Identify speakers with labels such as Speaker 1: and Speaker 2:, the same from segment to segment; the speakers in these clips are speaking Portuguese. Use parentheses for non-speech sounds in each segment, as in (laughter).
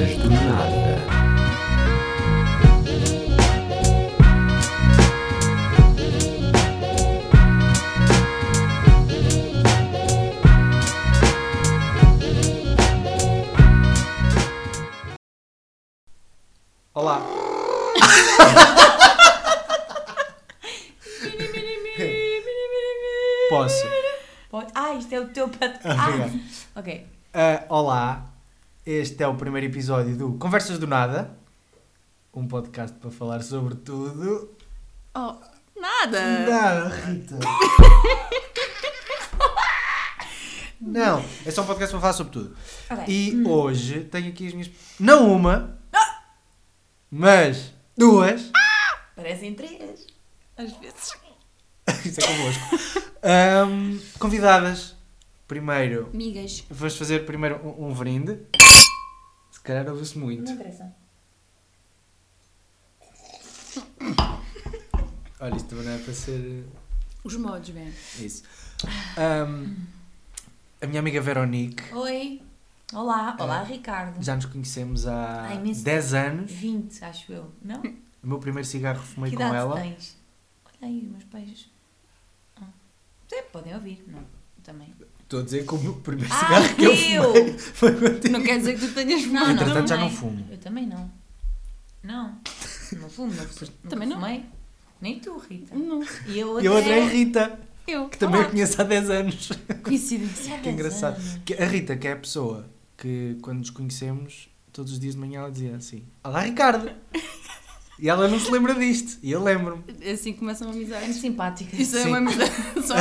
Speaker 1: Conversas do Nada.
Speaker 2: Este é o primeiro episódio do Conversas do Nada. Um podcast para falar sobre tudo.
Speaker 3: Oh, nada!
Speaker 2: Nada, Rita. (laughs) Não, é só um podcast para falar sobre tudo.
Speaker 4: Ok.
Speaker 2: E hoje tenho aqui as minhas. Não uma, mas duas.
Speaker 4: Parecem três.
Speaker 3: Às vezes. (laughs)
Speaker 2: Isso é convosco. Ahm, convidadas. Primeiro, vamos fazer primeiro um, um brinde. Se calhar ouve-se muito.
Speaker 4: Não interessa.
Speaker 2: Olha, isto também não é para ser
Speaker 3: Os modos, bem.
Speaker 2: isso. Ahm, a minha amiga Veronique,
Speaker 4: Oi. Olá. Olá,
Speaker 2: É.
Speaker 4: Ricardo.
Speaker 2: já nos conhecemos há
Speaker 4: imenso
Speaker 2: 10 anos.
Speaker 4: 20, acho eu. Não?
Speaker 2: O meu primeiro cigarro fumei
Speaker 4: que
Speaker 2: com ela.
Speaker 4: tens? Olha aí, os meus pais. Ah. Podem ouvir. Não. Também.
Speaker 2: Estou a dizer que o meu primeiro
Speaker 4: Ah,
Speaker 2: cigarro que eu
Speaker 4: eu!
Speaker 2: fumei foi contigo.
Speaker 3: Não quer dizer que tu tenhas
Speaker 4: Não,
Speaker 3: fumado.
Speaker 2: Entretanto, já
Speaker 4: também.
Speaker 2: não fumo.
Speaker 4: Eu também não. Não. Não fumo, não fumo.
Speaker 3: Também não.
Speaker 4: Fumei. Nem tu, Rita.
Speaker 3: Não.
Speaker 4: E eu
Speaker 2: E a outra é
Speaker 4: até-
Speaker 2: Rita,
Speaker 3: Eu.
Speaker 2: que também
Speaker 4: Olá.
Speaker 2: a conheço há 10 anos.
Speaker 3: Coincidência.
Speaker 4: Há
Speaker 2: Que
Speaker 4: 10
Speaker 2: engraçado.
Speaker 4: anos.
Speaker 2: Que a Rita, que é a pessoa que quando nos conhecemos, todos os dias de manhã ela dizia assim: Olá Ricardo! E ela não se lembra disto. E eu lembro-me.
Speaker 3: É assim que começam
Speaker 4: É muito
Speaker 3: amizades.
Speaker 4: simpática.
Speaker 3: Isso é
Speaker 2: Sim.
Speaker 3: uma amizade (laughs) só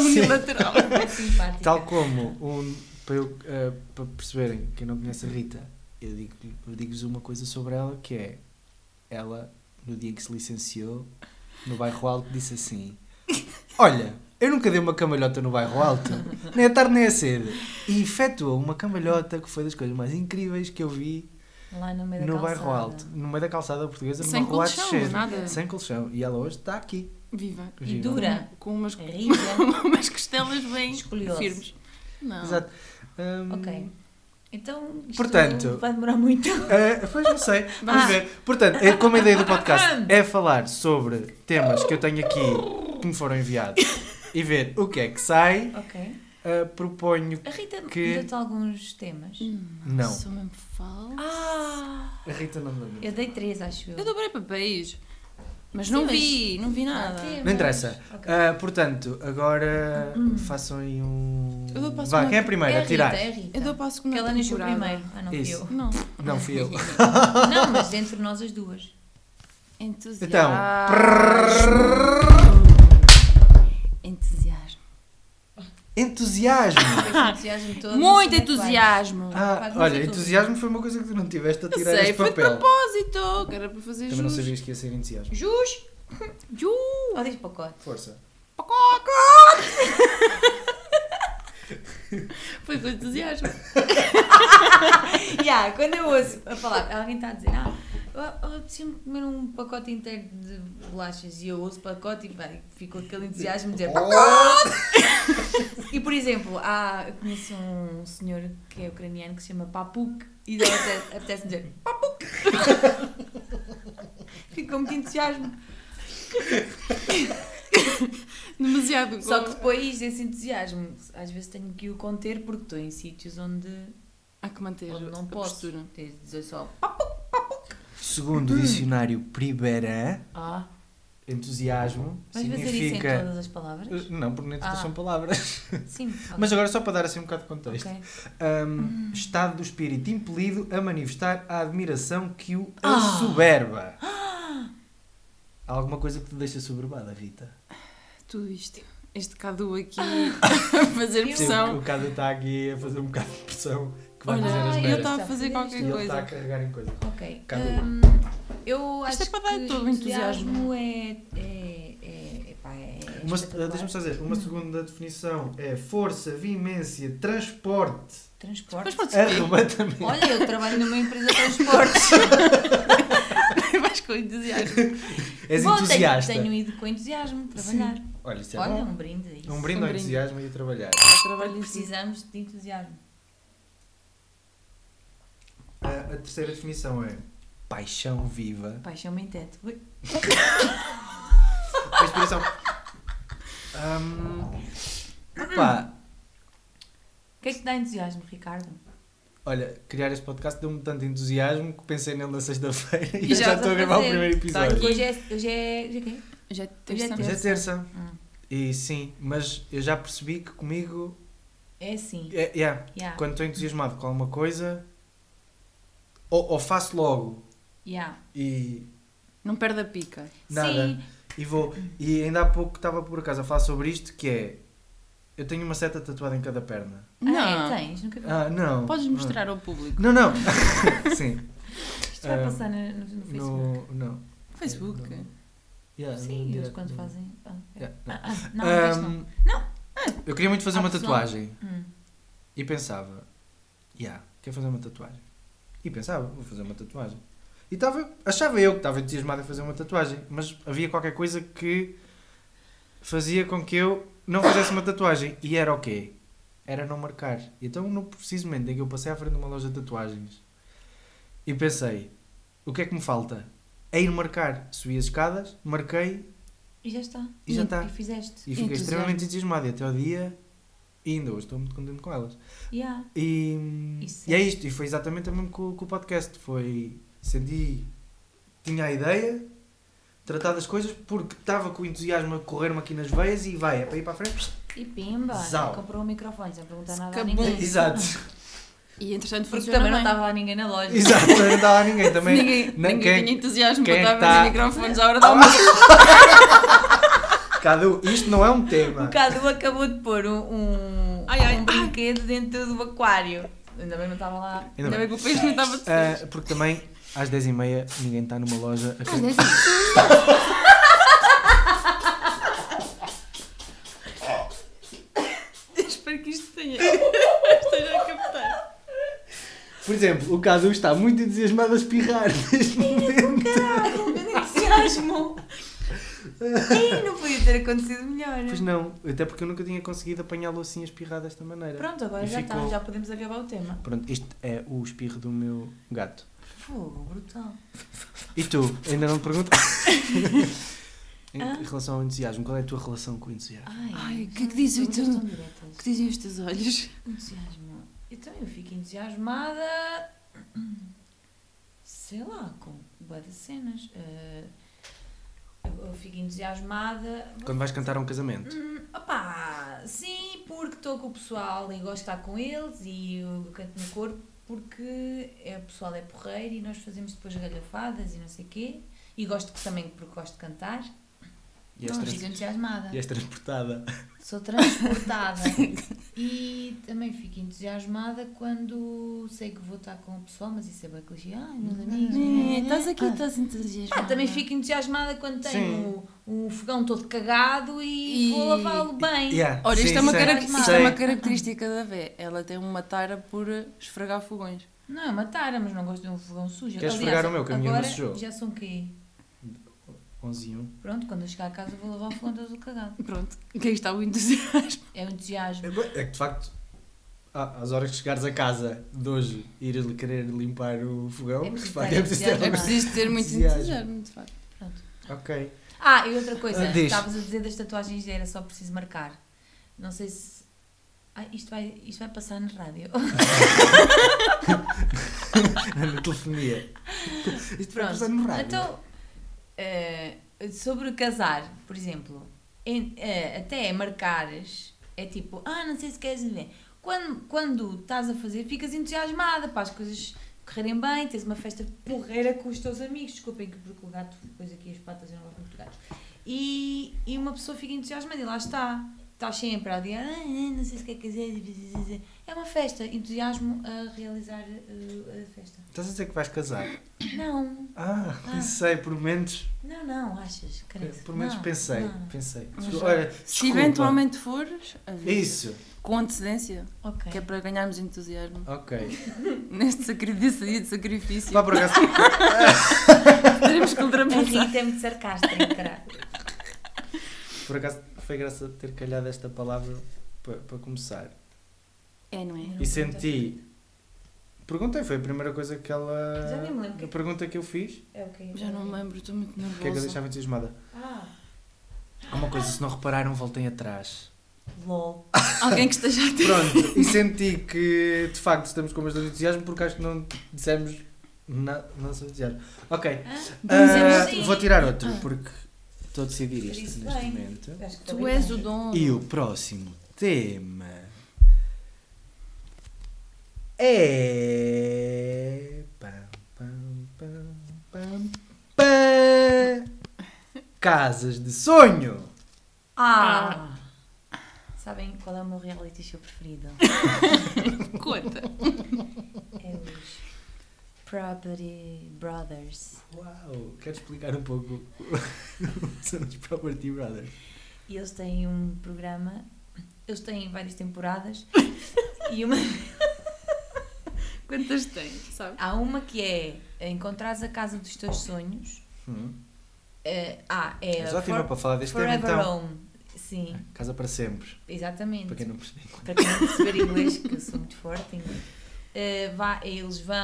Speaker 3: unilateral.
Speaker 4: É simpática.
Speaker 2: Tal como, um, para, eu, eh, para perceberem, quem não conhece a Rita, eu digo- eu digo-vos uma coisa sobre ela que é: ela, no dia em que se licenciou, no bairro Alto, disse assim: Olha, eu nunca dei uma cambalhota no bairro Alto, nem a tarde nem a cedo. E efetuou uma cambalhota que foi das coisas mais incríveis que eu vi
Speaker 4: Lá no meio da
Speaker 2: no
Speaker 4: calçada.
Speaker 2: bairro Alto, no meio da calçada portuguesa,
Speaker 3: Sem
Speaker 2: numa rua
Speaker 3: colchão,
Speaker 2: descer.
Speaker 3: nada.
Speaker 2: Sem colchão. E ela hoje está aqui.
Speaker 3: Viva.
Speaker 4: E
Speaker 2: Viva.
Speaker 4: dura.
Speaker 3: Com umas,
Speaker 4: Rija. (laughs)
Speaker 3: umas costelas bem firmes. Não.
Speaker 2: Exato. Hum,
Speaker 4: Ok. Então, isto
Speaker 2: Portanto-
Speaker 4: vai demorar muito. (laughs)
Speaker 2: eh, pois não sei, vamos
Speaker 4: Ah.
Speaker 2: ver. Portanto, é, como a ideia do podcast é falar sobre temas que eu tenho aqui que me foram enviados e ver o que é que sai,
Speaker 4: Ok.
Speaker 2: Eh, proponho.
Speaker 4: A Rita
Speaker 2: Que-
Speaker 4: deu-te alguns temas.
Speaker 2: Não.
Speaker 3: Sou mesmo falso.
Speaker 4: Ah!
Speaker 2: A Rita não me lembra.
Speaker 4: Eu dei três, acho eu.
Speaker 3: Eu dobrei papéis. Mas
Speaker 4: Sim,
Speaker 3: não
Speaker 4: mas-
Speaker 3: vi, não vi
Speaker 4: Ah,
Speaker 3: nada.
Speaker 4: temas.
Speaker 2: Não interessa.
Speaker 4: Ok.
Speaker 2: Ah, portanto, agora
Speaker 4: Hum.
Speaker 2: façam aí um.
Speaker 3: Eu dou
Speaker 2: Vá, quem é a primeira?
Speaker 4: é a Rita,
Speaker 2: tirar.
Speaker 4: é a Rita.
Speaker 3: Eu dou para a segunda
Speaker 4: Porque ela nasceu primeiro. Ah, não fui
Speaker 2: Isso.
Speaker 4: eu.
Speaker 3: Não.
Speaker 2: Não fui eu. (laughs) (laughs)
Speaker 4: Não, mas entre nós as duas.
Speaker 3: Entusiasmo.
Speaker 2: Então.
Speaker 3: Entusiasmo! (laughs)
Speaker 4: Este entusiasmo todo,
Speaker 3: Muito
Speaker 4: é
Speaker 3: entusiasmo.
Speaker 2: Ah, olha, entusiasmo foi uma coisa que tu não tiveste a tirar
Speaker 3: sei,
Speaker 2: este
Speaker 3: foi de
Speaker 2: papel.
Speaker 3: propósito. Que era para fazer
Speaker 2: Também não
Speaker 3: jus.
Speaker 2: sabias que ia ser entusiasmo.
Speaker 4: Jus! (laughs)
Speaker 3: Ju.
Speaker 4: Ou diz pacote?
Speaker 2: Força. (laughs)
Speaker 3: Foi com entusiasmo.
Speaker 4: yeah, quando eu ouço a falar, alguém está a dizer, ah, apetecia-me comer um pacote inteiro de bolachas e eu ouço pacote e vai, fico com aquele entusiasmo de dizer pacote! (laughs) e por exemplo, há, eu conheço um senhor que é ucraniano que se chama Papuk e ele apetece- apetece-me dizer Papuk! (laughs) fico com muito entusiasmo.
Speaker 3: Demasiado.
Speaker 4: Só que depois esse entusiasmo, às vezes tenho que o conter porque estou em sítios onde,
Speaker 3: Há que manter
Speaker 4: onde não
Speaker 3: a
Speaker 4: posso.
Speaker 3: postura.
Speaker 4: Dizer só
Speaker 2: Segundo o dicionário Priberan,
Speaker 4: ah.
Speaker 2: entusiasmo
Speaker 4: em
Speaker 2: significa.
Speaker 4: todas as palavras?
Speaker 2: Uh, Não, porque nem todas
Speaker 4: Ah.
Speaker 2: são palavras. (laughs)
Speaker 4: Sim. ok.
Speaker 2: Mas agora só para dar assim um bocado de contexto.
Speaker 4: Ok.
Speaker 2: Um, estado do espírito impelido a manifestar a admiração que o
Speaker 4: Ah.
Speaker 2: assoberba. (gasps) Há alguma coisa que te deixa soberbada, Rita?
Speaker 3: Tudo isto. Este Cadu aqui (laughs) a fazer
Speaker 4: Eu-
Speaker 2: Sim,
Speaker 3: pressão.
Speaker 2: o Cado está aqui a fazer um bocado de pressão que vai
Speaker 3: Olha,
Speaker 2: fazer as
Speaker 4: eu
Speaker 3: está a fazer qualquer coisa.
Speaker 2: está a carregar em coisa.
Speaker 4: Ok. Hum, eu
Speaker 3: Isto
Speaker 4: acho
Speaker 3: é para dar
Speaker 4: que
Speaker 3: todo o entusiasmo.
Speaker 4: é. é, é, epá, é
Speaker 2: Uma-. Deixa-me só dizer, uma segunda definição é força, vimência, transporte,
Speaker 4: Transporte.
Speaker 3: Mas pode ser.
Speaker 2: arrebatamento.
Speaker 4: Olha, eu trabalho numa empresa de transportes. (laughs)
Speaker 3: Vais com entusiasmo.
Speaker 2: És
Speaker 4: Bom, tenho-
Speaker 2: entusiasta.
Speaker 4: Tenho, ido com entusiasmo trabalhar.
Speaker 2: Olha, isso é
Speaker 4: Olha,
Speaker 2: bom.
Speaker 4: um brinde isso.
Speaker 2: Um brinde
Speaker 3: Um
Speaker 2: ao
Speaker 3: brinde.
Speaker 2: entusiasmo e a trabalhar.
Speaker 3: Trabalho.
Speaker 4: Precisamos de entusiasmo.
Speaker 2: A, a terceira definição é paixão viva.
Speaker 4: Paixão em teto. Ui. (laughs)
Speaker 2: A inspiração. Hum, pá,
Speaker 4: O que é que te dá entusiasmo, Ricardo?
Speaker 2: olha, criar este podcast deu-me tanto entusiasmo que pensei nele na sexta-feira e,
Speaker 3: E
Speaker 2: já
Speaker 3: já
Speaker 2: estou a gravar o primeiro
Speaker 3: Tá
Speaker 2: episódio.
Speaker 3: aqui.
Speaker 4: Hoje é. Hoje é. Hoje é quê?
Speaker 3: Já é
Speaker 4: Hoje é
Speaker 3: terça.
Speaker 2: Hoje é terça.
Speaker 4: Hum.
Speaker 2: E sim, mas eu já percebi que comigo.
Speaker 4: É assim.
Speaker 2: É, yeah,
Speaker 4: Yeah.
Speaker 2: Quando estou entusiasmado com alguma coisa, ou, ou faço logo
Speaker 4: Yeah.
Speaker 2: e
Speaker 3: Não perde a pica.
Speaker 2: nada.
Speaker 4: Sim.
Speaker 2: E vou. E ainda há pouco estava por acaso a falar sobre isto que é. Eu tenho uma seta tatuada em cada perna.
Speaker 4: Ah,
Speaker 3: Não.
Speaker 4: é, tens? Nunca vi.
Speaker 2: Ah, não.
Speaker 3: Podes
Speaker 2: não.
Speaker 3: mostrar ao público.
Speaker 2: Não, não. (laughs) Sim.
Speaker 4: Isto vai
Speaker 2: Ah,
Speaker 4: passar no, no, no Facebook.
Speaker 2: No. Não.
Speaker 3: Facebook.
Speaker 2: No- Yeah,
Speaker 4: Sim, eles quando fazem. Ah,
Speaker 2: Yeah, não.
Speaker 4: ah, ah, não, mas não. Não.
Speaker 2: Eu queria muito fazer
Speaker 4: Ah,
Speaker 2: uma tatuagem
Speaker 4: Hum.
Speaker 2: e pensava, yeah, quero fazer uma tatuagem. E pensava, vou fazer uma tatuagem. E estava, achava eu que estava entusiasmado a fazer uma tatuagem, mas havia qualquer coisa que fazia com que eu não fizesse uma tatuagem. E era o quê? Era não marcar. E então, no preciso momento em que eu passei à frente de uma loja de tatuagens e pensei, o que é que me falta? É ir marcar. Subi as escadas, marquei
Speaker 4: E já está.
Speaker 2: E já está.
Speaker 4: E fizeste.
Speaker 2: e fiquei
Speaker 3: Entusiasmo.
Speaker 2: extremamente entusiasmado. E até ao dia, e ainda hoje estou muito contente com elas.
Speaker 4: Yeah.
Speaker 2: E,
Speaker 4: Isso
Speaker 2: e é isto, e foi exatamente o mesmo com, com o podcast. Foi. Senti. Tinha a ideia, tratar das coisas, porque estava com o entusiasmo a correr-me aqui nas veias e vai, é para ir para a frente.
Speaker 4: E pimba.
Speaker 2: Zau.
Speaker 4: Comprou um microfone sem perguntar nada a
Speaker 3: Cabum.
Speaker 4: ninguém.
Speaker 2: Exato,
Speaker 3: E entretanto
Speaker 4: Porque também não
Speaker 3: bem.
Speaker 4: estava lá ninguém na loja.
Speaker 2: exato, não estava lá ninguém também.
Speaker 3: ninguém
Speaker 2: não,
Speaker 3: ninguém
Speaker 2: quem-
Speaker 3: tinha entusiasmo
Speaker 2: quem
Speaker 3: para estar a
Speaker 2: tá-
Speaker 3: vender microfones à hora da almoço. (laughs)
Speaker 2: Cadu, isto não é um
Speaker 4: O
Speaker 2: tema.
Speaker 4: Cadu acabou de pôr um, um,
Speaker 3: Ai, ai,
Speaker 4: um brinquedo dentro do aquário. Ainda bem que não estava lá.
Speaker 2: Ainda
Speaker 3: Ainda
Speaker 2: bem.
Speaker 3: bem que o peixe não estava de
Speaker 2: Ah, porque também às 10h30 ninguém está numa loja a
Speaker 3: é assim. (laughs) (laughs) Espero que isto tenha. (laughs) esteja a captar.
Speaker 2: Por exemplo, o Cadu está muito entusiasmado a espirrar neste momento.
Speaker 4: Caralho, entusiasmo! Ei, não podia ter acontecido melhor.
Speaker 2: Pois não, até porque eu nunca tinha conseguido apanhá-lo assim a espirrar desta maneira.
Speaker 4: Pronto, agora
Speaker 2: E
Speaker 4: já
Speaker 2: ficou-
Speaker 4: está, já podemos acabar o tema.
Speaker 2: Pronto, isto é o espirro do meu gato.
Speaker 4: Fogo, brutal.
Speaker 2: E tu, ainda não te pergunto? (laughs) em
Speaker 4: Ah?
Speaker 2: relação ao entusiasmo, qual é a tua relação com o entusiasmo?
Speaker 4: Ai,
Speaker 3: Ai, o que é que dizem
Speaker 4: perguntas
Speaker 3: tu? que dizem os teus olhos?
Speaker 4: Entusiasmo. Então eu fico entusiasmada. Sei lá, com boas cenas. Eh, eu, fico entusiasmada.
Speaker 2: Quando vais cantar a um casamento?
Speaker 4: Hum, opá, sim, porque estou com o pessoal e gosto de estar com eles e eu canto no corpo porque é, o pessoal é porreiro e nós fazemos depois galhafadas e não sei o quê. E gosto também porque gosto de cantar.
Speaker 2: E és,
Speaker 4: Não,
Speaker 2: trans-
Speaker 4: fico entusiasmada.
Speaker 2: e és transportada.
Speaker 4: Sou transportada. (laughs) e também fico entusiasmada quando sei que vou estar com o pessoal, mas isso é bem clichê. Ai, meus amigos.
Speaker 3: É, estás aqui,
Speaker 4: Ah.
Speaker 3: estás entusiasmada.
Speaker 4: Ah, também fico entusiasmada quando tenho o, o fogão todo cagado e,
Speaker 3: E-
Speaker 4: vou lavá-lo bem.
Speaker 2: Yeah,
Speaker 3: Olha, isto,
Speaker 2: sim,
Speaker 3: é uma
Speaker 2: sei,
Speaker 3: cara- isto é uma característica da Vé. Ela tem uma tara por esfregar fogões.
Speaker 4: Não é uma tara, mas não gosto de um fogão sujo.
Speaker 2: Queres
Speaker 4: Aliás,
Speaker 2: esfregar o meu, que a minha não sujou?
Speaker 4: já são o quê?
Speaker 2: 11 e 1.
Speaker 4: Pronto, quando eu chegar a casa vou lavar o fogão todo cagado.
Speaker 3: Pronto, que aí está o entusiasmo.
Speaker 4: É o entusiasmo.
Speaker 2: É que de facto, ah, às horas que chegares a casa de hoje, ir querer limpar o fogão,
Speaker 4: É
Speaker 2: de
Speaker 4: preciso
Speaker 2: facto, é preciso ter.
Speaker 3: É preciso ter muito
Speaker 2: Entusiasmo.
Speaker 3: de facto.
Speaker 2: Ok.
Speaker 4: Ah, e outra coisa,
Speaker 2: Ah, diz.
Speaker 4: estavas a dizer das tatuagens era só preciso marcar. Não sei se. Ai, isto vai, isto vai passar na rádio. (laughs)
Speaker 2: Na telefonia. Isto vai passar no rádio.
Speaker 4: Então, eh, sobre casar, por exemplo, em- eh, até marcares, é tipo, ah, não sei se queres ver. Quando, quando estás a fazer, ficas entusiasmada para as coisas correrem bem, tens uma festa porreira com os teus amigos. Desculpem que porque o gato pôs aqui as patas e não gosto muito de gatos. E, e uma pessoa fica entusiasmada e lá está. Estás sempre a dizer, ah, não sei se quer dizer. É uma festa, entusiasmo a realizar eh, a festa.
Speaker 2: Estás a dizer que vais casar?
Speaker 4: Não,
Speaker 2: Ah,
Speaker 4: Ah.
Speaker 2: pensei, por momentos.
Speaker 4: não, não, achas? credo.
Speaker 2: Por momentos
Speaker 4: Não,
Speaker 2: pensei.
Speaker 4: não.
Speaker 2: Pensei.
Speaker 3: Mas,
Speaker 2: Desculpa, olha,
Speaker 3: Se eventualmente fores, avisa.
Speaker 2: Isso.
Speaker 3: com antecedência,
Speaker 4: Ok.
Speaker 3: que é para ganharmos entusiasmo
Speaker 2: Ok. (laughs)
Speaker 3: neste sacri- desse dia de sacrifício.
Speaker 2: Por acaso. (laughs)
Speaker 3: Teremos que
Speaker 4: A
Speaker 3: ultrapassar.
Speaker 4: Rita é muito sarcástica, caralho.
Speaker 2: Por acaso foi graça ter calhado esta palavra para, para começar.
Speaker 3: É, não é?
Speaker 2: E senti Perguntei, foi a primeira coisa que ela.
Speaker 4: Já nem me lembro.
Speaker 2: A pergunta que eu fiz.
Speaker 4: É o quê?
Speaker 3: Já não me lembro, estou muito
Speaker 2: O que é que eu
Speaker 3: nervosa.
Speaker 2: deixava entusiasmada?
Speaker 4: Ah,
Speaker 2: Há uma coisa, se não repararam, voltem atrás.
Speaker 4: lol. (laughs)
Speaker 3: Alguém que esteja a ter.
Speaker 2: Pronto, e senti que de facto estamos com bastante entusiasmo porque acho que não dissemos na, nosso entusiasmo. Ok, ah,
Speaker 4: sim.
Speaker 2: vou tirar outro
Speaker 3: Ah.
Speaker 2: porque estou a decidir isto neste
Speaker 4: bem.
Speaker 2: momento.
Speaker 4: Acho que estou
Speaker 3: Tu és
Speaker 4: bem.
Speaker 3: o dono.
Speaker 2: E o próximo tema é. Pam, pam, pam, pam, pam. Casas de sonho!
Speaker 4: Ah! Sabem qual é o meu reality show preferido? (laughs)
Speaker 3: Conta.
Speaker 4: É os Property Brothers.
Speaker 2: Uau! Quero explicar um pouco (laughs) o São os Property Brothers.
Speaker 4: E eles têm um programa, eles têm várias temporadas (laughs) e uma,
Speaker 3: Quantas tens, sabe?
Speaker 4: há uma que é encontrares a casa dos teus sonhos.
Speaker 2: Hum.
Speaker 4: Eh, ah, é
Speaker 2: És ótima
Speaker 4: For-
Speaker 2: para falar deste tema
Speaker 4: Forever
Speaker 2: então.
Speaker 4: Home. Sim,
Speaker 2: Casa para sempre.
Speaker 4: exatamente.
Speaker 2: Para quem não percebeu.
Speaker 4: para quem não perceber inglês, que eu sou muito forte em inglês, eh, vá- eles vão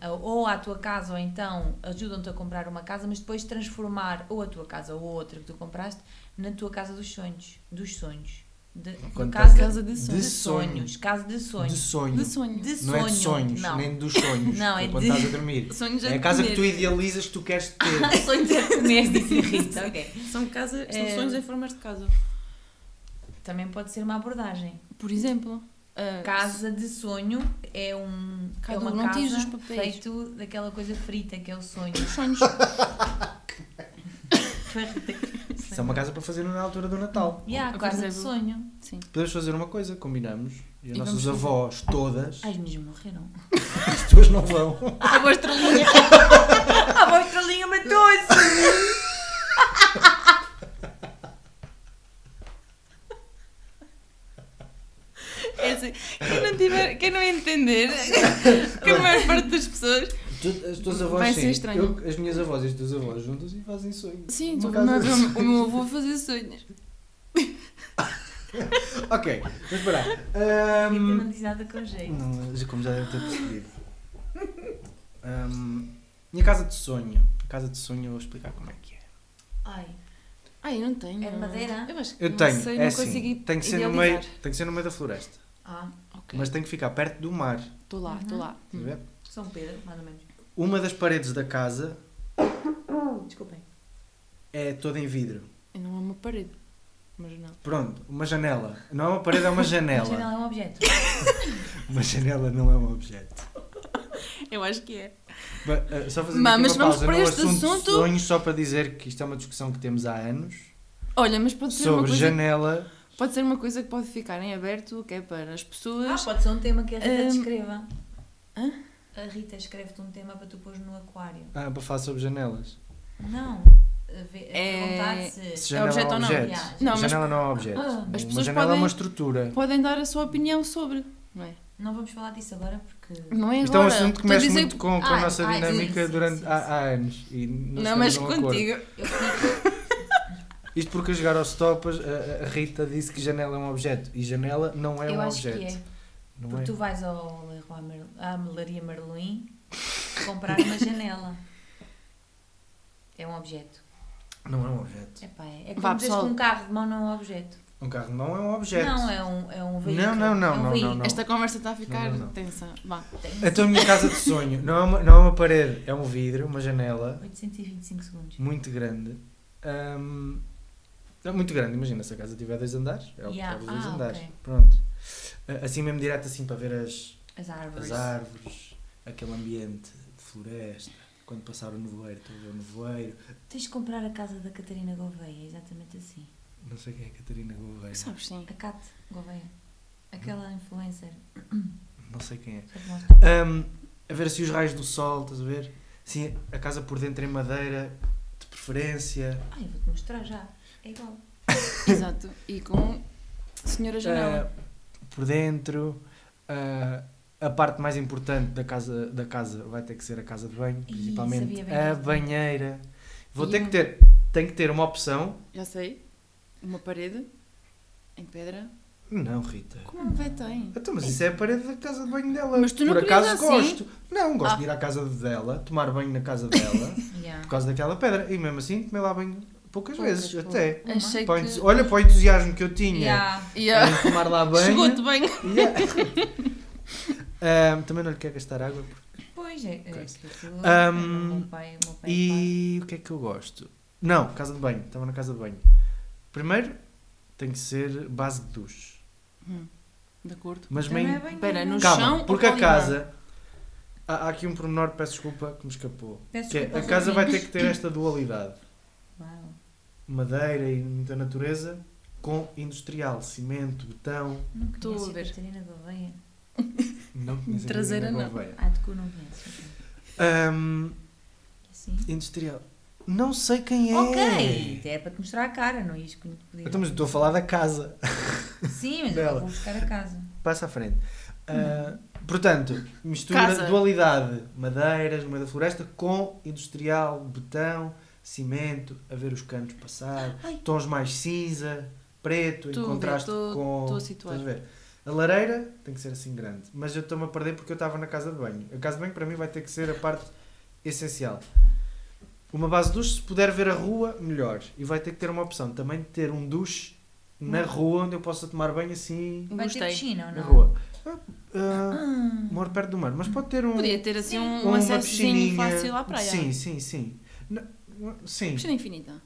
Speaker 4: a- a- ou à tua casa ou então ajudam-te a comprar uma casa, mas depois transformar ou a tua casa ou outra que tu compraste na tua casa dos sonhos. Dos sonhos. De, casa,
Speaker 3: Casa de
Speaker 4: de,
Speaker 3: sonhos.
Speaker 4: Casa de sonhos.
Speaker 2: De sonho.
Speaker 3: De sonho.
Speaker 4: De
Speaker 2: Não é de
Speaker 4: sonho,
Speaker 2: sonhos,
Speaker 4: não.
Speaker 2: nem dos sonhos.
Speaker 4: Não,
Speaker 2: que
Speaker 4: é
Speaker 2: quando
Speaker 4: de-
Speaker 2: estás a dormir. (laughs)
Speaker 3: Sonhos
Speaker 2: É
Speaker 3: de
Speaker 2: a casa que
Speaker 3: comer.
Speaker 2: tu idealizas que tu queres (laughs) ter.
Speaker 4: sonhos a comer, disse Rita. (laughs) Ok.
Speaker 3: São, casa, são
Speaker 4: É.
Speaker 3: sonhos em formas de casa.
Speaker 4: Também pode ser uma abordagem.
Speaker 3: Por exemplo, a
Speaker 4: Casa de sonho é um é
Speaker 3: Cada
Speaker 4: uma
Speaker 3: um não
Speaker 4: casa
Speaker 3: os papéis.
Speaker 4: feito daquela coisa frita que é o sonho.
Speaker 3: os sonhos.
Speaker 4: A. (laughs)
Speaker 2: Isso é uma casa para fazer na altura do Natal.
Speaker 4: Yeah,
Speaker 3: Por
Speaker 4: casa de sonho.
Speaker 3: Sim.
Speaker 2: Podemos fazer uma coisa, combinamos. E as
Speaker 3: E
Speaker 2: nossas
Speaker 3: vamos fazer.
Speaker 2: avós, todas,
Speaker 4: Ai, os meninos morreram. (laughs)
Speaker 2: as tuas não vão. (laughs)
Speaker 3: A voz estrelinha.
Speaker 4: A voz estrelinha matou-se!
Speaker 3: É assim, quem não, tiver, quem não entender, (laughs) que a maior parte das pessoas.
Speaker 2: As tuas avós
Speaker 3: Vai ser estranho.
Speaker 2: Eu- as minhas avós e as tuas avós juntas e fazem sonho.
Speaker 3: Sim, tu,
Speaker 2: casa
Speaker 3: o, meu,
Speaker 2: sonhos.
Speaker 3: o meu avô a fazer sonhos. (laughs)
Speaker 2: Ok, vamos esperar.
Speaker 4: Rita
Speaker 2: Ahm,
Speaker 4: não diz nada com jeito.
Speaker 2: não, já- como já deve ter percebido. Ahm, minha casa de sonho. A casa de sonho eu vou explicar como é que é.
Speaker 4: Ai,
Speaker 3: Ai, eu não tenho.
Speaker 4: É de madeira?
Speaker 3: Eu acho que
Speaker 2: Eu
Speaker 3: não
Speaker 2: tenho,
Speaker 3: sei,
Speaker 2: é
Speaker 3: não
Speaker 2: assim, tem que, ser no meio, tem que ser no meio da floresta.
Speaker 4: Ah,
Speaker 3: Ok,
Speaker 2: Mas tem que ficar perto do mar.
Speaker 3: estou lá, estou lá.
Speaker 2: Estás a ver?
Speaker 4: São Pedro, mais ou menos.
Speaker 2: Uma das paredes da casa (coughs)
Speaker 4: Desculpem.
Speaker 2: é toda em vidro.
Speaker 3: E não é uma parede. Mas não.
Speaker 2: Pronto, uma janela. Não é uma parede, é uma
Speaker 4: A (coughs)
Speaker 2: janela.
Speaker 4: janela é um objeto. (coughs)
Speaker 2: Uma janela não é um objeto.
Speaker 3: Eu acho que é.
Speaker 2: Ba- eh, Só fazer
Speaker 3: Mas-
Speaker 2: aqui
Speaker 3: mas
Speaker 2: uma
Speaker 3: vamos
Speaker 2: pausa
Speaker 3: para
Speaker 2: no
Speaker 3: este
Speaker 2: assunto,
Speaker 3: assunto.
Speaker 2: sonhos, só para dizer que isto é uma discussão que temos há anos
Speaker 3: Olha, mas pode ser, uma
Speaker 2: sobre
Speaker 3: coisa,
Speaker 2: janela.
Speaker 3: Pode ser uma coisa que pode ficar em aberto, que é para as
Speaker 4: Ah,
Speaker 3: pessoas.
Speaker 4: pode ser um tema que a Rita
Speaker 3: Hum,
Speaker 4: te escreva.
Speaker 3: hã?
Speaker 4: A Rita escreve-te um tema para tu pôres no aquário.
Speaker 2: Ah, para falar sobre janelas.
Speaker 4: Não. Ver-
Speaker 3: É-
Speaker 4: perguntar se.
Speaker 2: Se janela
Speaker 3: objeto
Speaker 2: é
Speaker 3: ou não?
Speaker 2: objeto.
Speaker 4: Yeah.
Speaker 3: Não, mas-
Speaker 2: janela não é objeto.
Speaker 4: Ah.
Speaker 3: As pessoas
Speaker 2: janela é
Speaker 3: podem-
Speaker 2: uma estrutura.
Speaker 3: Podem dar a sua opinião sobre. Não é?
Speaker 4: Não vamos falar disso agora porque.
Speaker 3: Não é
Speaker 2: Isto é um
Speaker 3: agora.
Speaker 2: assunto que
Speaker 3: Estou a
Speaker 2: mexe
Speaker 3: dizer-
Speaker 2: muito com, com a
Speaker 4: Ah,
Speaker 2: nossa
Speaker 4: ah,
Speaker 2: dinâmica
Speaker 4: sim,
Speaker 2: durante
Speaker 4: sim,
Speaker 2: há,
Speaker 4: sim.
Speaker 2: há anos. E não,
Speaker 3: mas
Speaker 2: chegamos a um acordo.
Speaker 3: contigo.
Speaker 4: Eu fico.
Speaker 2: Isto porque a jogar aos topas, a, a Rita disse que janela é um objeto. E janela não é
Speaker 4: eu
Speaker 2: um
Speaker 4: acho
Speaker 2: objeto.
Speaker 4: que é.
Speaker 2: Não
Speaker 4: Porque
Speaker 2: é?
Speaker 4: tu vais ao Leroy Mer- à Melaria Merlin comprar uma janela. É um objeto.
Speaker 2: Não é um objeto.
Speaker 4: Epá, é, é como dizer
Speaker 3: pessoal.
Speaker 4: que um carro de mão não é um objeto.
Speaker 2: Um carro de mão é um objeto.
Speaker 4: Não, é um, é um veículo.
Speaker 2: Não, não, não,
Speaker 4: é um
Speaker 2: não,
Speaker 4: veículo.
Speaker 2: não.
Speaker 3: Esta conversa está a ficar
Speaker 2: Não, não, não.
Speaker 3: tensa. Vá.
Speaker 2: Então a minha casa de sonho não é, uma, não é uma parede, é um vidro, uma janela
Speaker 4: 825 segundos.
Speaker 2: muito grande. Ahm, é muito grande, imagina se a casa tiver dois andares, é o que dois
Speaker 4: ah,
Speaker 2: andares.
Speaker 4: ok.
Speaker 2: Pronto. Ah, Assim mesmo direto assim para ver as,
Speaker 4: As árvores.
Speaker 2: as árvores, aquele ambiente de floresta. Quando passar o nevoeiro, estou a ver o nevoeiro.
Speaker 4: Tens de comprar a casa da Catarina Gouveia, é exatamente assim.
Speaker 2: Não sei quem é Catarina Gouveia.
Speaker 3: Sabes sim.
Speaker 4: A Cat Gouveia. Aquela influencer.
Speaker 2: Não sei quem é. Ahm, a ver assim os raios do sol, estás a ver? Sim, a casa por dentro em madeira, de preferência.
Speaker 4: Ai, vou-te mostrar já. É igual. (laughs)
Speaker 3: Exato. E com Senhora Janela.
Speaker 2: Ah, por dentro. ah, a parte mais importante da casa, da casa vai ter que ser a casa de banho, principalmente a banheira. Vou
Speaker 3: E
Speaker 2: ter
Speaker 3: um-
Speaker 2: que ter, tenho que ter uma opção.
Speaker 3: Já sei. Uma parede em pedra.
Speaker 2: Não, Rita.
Speaker 3: Como vai tem?
Speaker 2: Então, mas isso é a parede da casa de banho dela.
Speaker 3: Mas tu não
Speaker 2: Por acaso
Speaker 3: assim?
Speaker 2: gosto. Não, gosto
Speaker 3: Ah.
Speaker 2: de ir à casa dela, tomar banho na casa dela, (laughs)
Speaker 4: Yeah.
Speaker 2: por causa daquela pedra. E mesmo assim, tomei lá banho poucas,
Speaker 4: Poucas,
Speaker 2: vezes,
Speaker 4: poucas.
Speaker 2: até.
Speaker 3: Achei
Speaker 2: Para
Speaker 3: que...
Speaker 2: Olha para o entusiasmo que eu tinha
Speaker 4: Yeah.
Speaker 3: Yeah.
Speaker 2: em tomar lá banho.
Speaker 3: Chegou-te bem.
Speaker 2: Yeah. (laughs) Ahm, também não lhe quer gastar água.
Speaker 4: Pois é, é
Speaker 2: Um,
Speaker 4: pai, pai
Speaker 2: E o que é que eu gosto? Não, casa de banho. Estava na casa de banho. Primeiro, tem que ser base de duche.
Speaker 3: Hum, de acordo.
Speaker 2: Mas meio...
Speaker 4: é bem-
Speaker 3: Espera, no
Speaker 2: Calma,
Speaker 3: chão
Speaker 2: porque a casa... Há, há aqui um pormenor, peço desculpa, que me escapou.
Speaker 4: Peço
Speaker 2: Que é, a casa vai ter que ter esta dualidade. Madeira e muita natureza com industrial, cimento, betão.
Speaker 4: Não
Speaker 3: Estou
Speaker 4: conheço
Speaker 3: a ver.
Speaker 4: Catarina Gouveia.
Speaker 2: Não conheço a
Speaker 3: Traseira
Speaker 2: Catarina
Speaker 3: não.
Speaker 2: Gouveia.
Speaker 4: Ah, de cu não conheço.
Speaker 2: Ahm,
Speaker 4: Assim?
Speaker 2: industrial. Não sei quem é.
Speaker 4: Ok, até é para te mostrar a cara, não ias que podia.
Speaker 2: Então, mas estou a falar da casa.
Speaker 4: Sim, mas
Speaker 2: dela.
Speaker 4: eu vou buscar a casa.
Speaker 2: Passa à frente. Ah, portanto, mistura
Speaker 3: Casa.
Speaker 2: dualidade. Madeiras no meio da floresta com industrial, betão, cimento, a ver os cantos passar,
Speaker 4: Ai.
Speaker 2: tons mais cinza, preto,
Speaker 3: Estou
Speaker 2: em contraste
Speaker 3: estou-
Speaker 2: com.
Speaker 3: estou a situar.
Speaker 2: Estás a ver? A lareira tem que ser assim grande. Mas eu estou-me a perder porque eu estava na casa de banho. A casa de banho para mim vai ter que ser a parte essencial. Uma base de duche, se puder ver a rua, melhor. E vai ter que ter uma opção também de ter um duche na
Speaker 4: Hum.
Speaker 2: rua onde eu possa tomar banho assim
Speaker 4: Vai ter
Speaker 3: Gostei.
Speaker 4: piscina ou
Speaker 2: na
Speaker 4: não?
Speaker 2: rua. Ah, ah,
Speaker 4: Ah,
Speaker 2: moro perto do mar, mas pode ter um,
Speaker 3: Podia ter assim
Speaker 4: Sim.
Speaker 3: um, um
Speaker 2: uma piscininha.
Speaker 3: fácil à praia.
Speaker 2: Sim, sim, sim. Sim,
Speaker 3: Piscina infinita.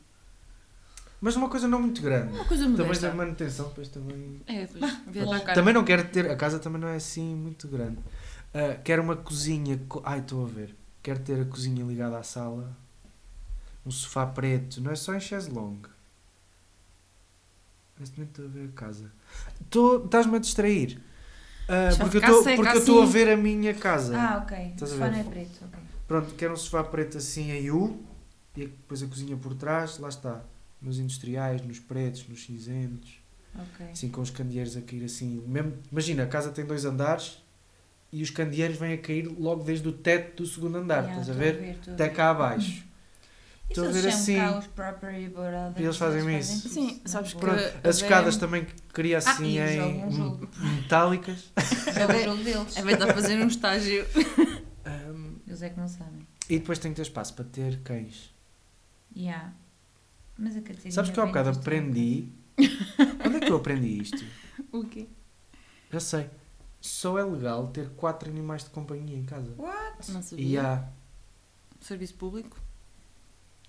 Speaker 2: mas uma coisa não muito grande.
Speaker 3: Uma coisa
Speaker 2: Também da manutenção, depois também.
Speaker 3: É, pois. Vê a cara.
Speaker 2: Também não quero ter. A casa também não é assim muito grande. Ah, quero uma cozinha. co- Ai, estou a ver. Quero ter a cozinha ligada à sala. Um sofá preto. Não é só em chaise longue. Neste momento estou a ver a casa. Estou- Estás-me a distrair.
Speaker 3: Vai
Speaker 2: porque eu estou- a
Speaker 3: assim.
Speaker 2: ver a minha casa.
Speaker 4: Ah, ok.
Speaker 2: Estás
Speaker 4: O sofá não é preto, ok.
Speaker 2: Pronto, quero um sofá preto assim em U. E depois a cozinha por trás. Lá está. Nos industriais, nos pretos, nos cinzentos.
Speaker 4: Ok.
Speaker 2: Assim com os candeeiros a cair assim. Mesmo, imagina, a casa tem dois andares e os candeeiros vêm a cair logo desde o teto do segundo andar,
Speaker 4: Yeah,
Speaker 2: estás a ver?
Speaker 4: estou
Speaker 2: Até cá abaixo.
Speaker 4: E
Speaker 2: Estou a ver assim. E eles fazem isso.
Speaker 3: Sim,
Speaker 4: isso,
Speaker 3: sabes
Speaker 4: não?
Speaker 3: que-
Speaker 2: Pronto,
Speaker 3: a
Speaker 2: as escadas
Speaker 3: Vera-
Speaker 2: também queria assim
Speaker 4: Ah,
Speaker 2: em
Speaker 4: um
Speaker 2: metálicas. (laughs)
Speaker 4: Joga o jogo deles.
Speaker 3: É bem estar a fazer um estágio. (laughs)
Speaker 2: Ahm,
Speaker 4: Eles é que não sabem.
Speaker 2: e depois tem que ter espaço para ter cães.
Speaker 4: Yeah. Mas a Catarina
Speaker 2: Sabes que eu há bocado aprendi. (laughs) Onde é que eu aprendi isto?
Speaker 3: O quê?
Speaker 2: Já sei. Só é legal ter quatro animais de companhia em casa.
Speaker 4: What?
Speaker 3: Não sabia.
Speaker 2: Há.
Speaker 3: Serviço público.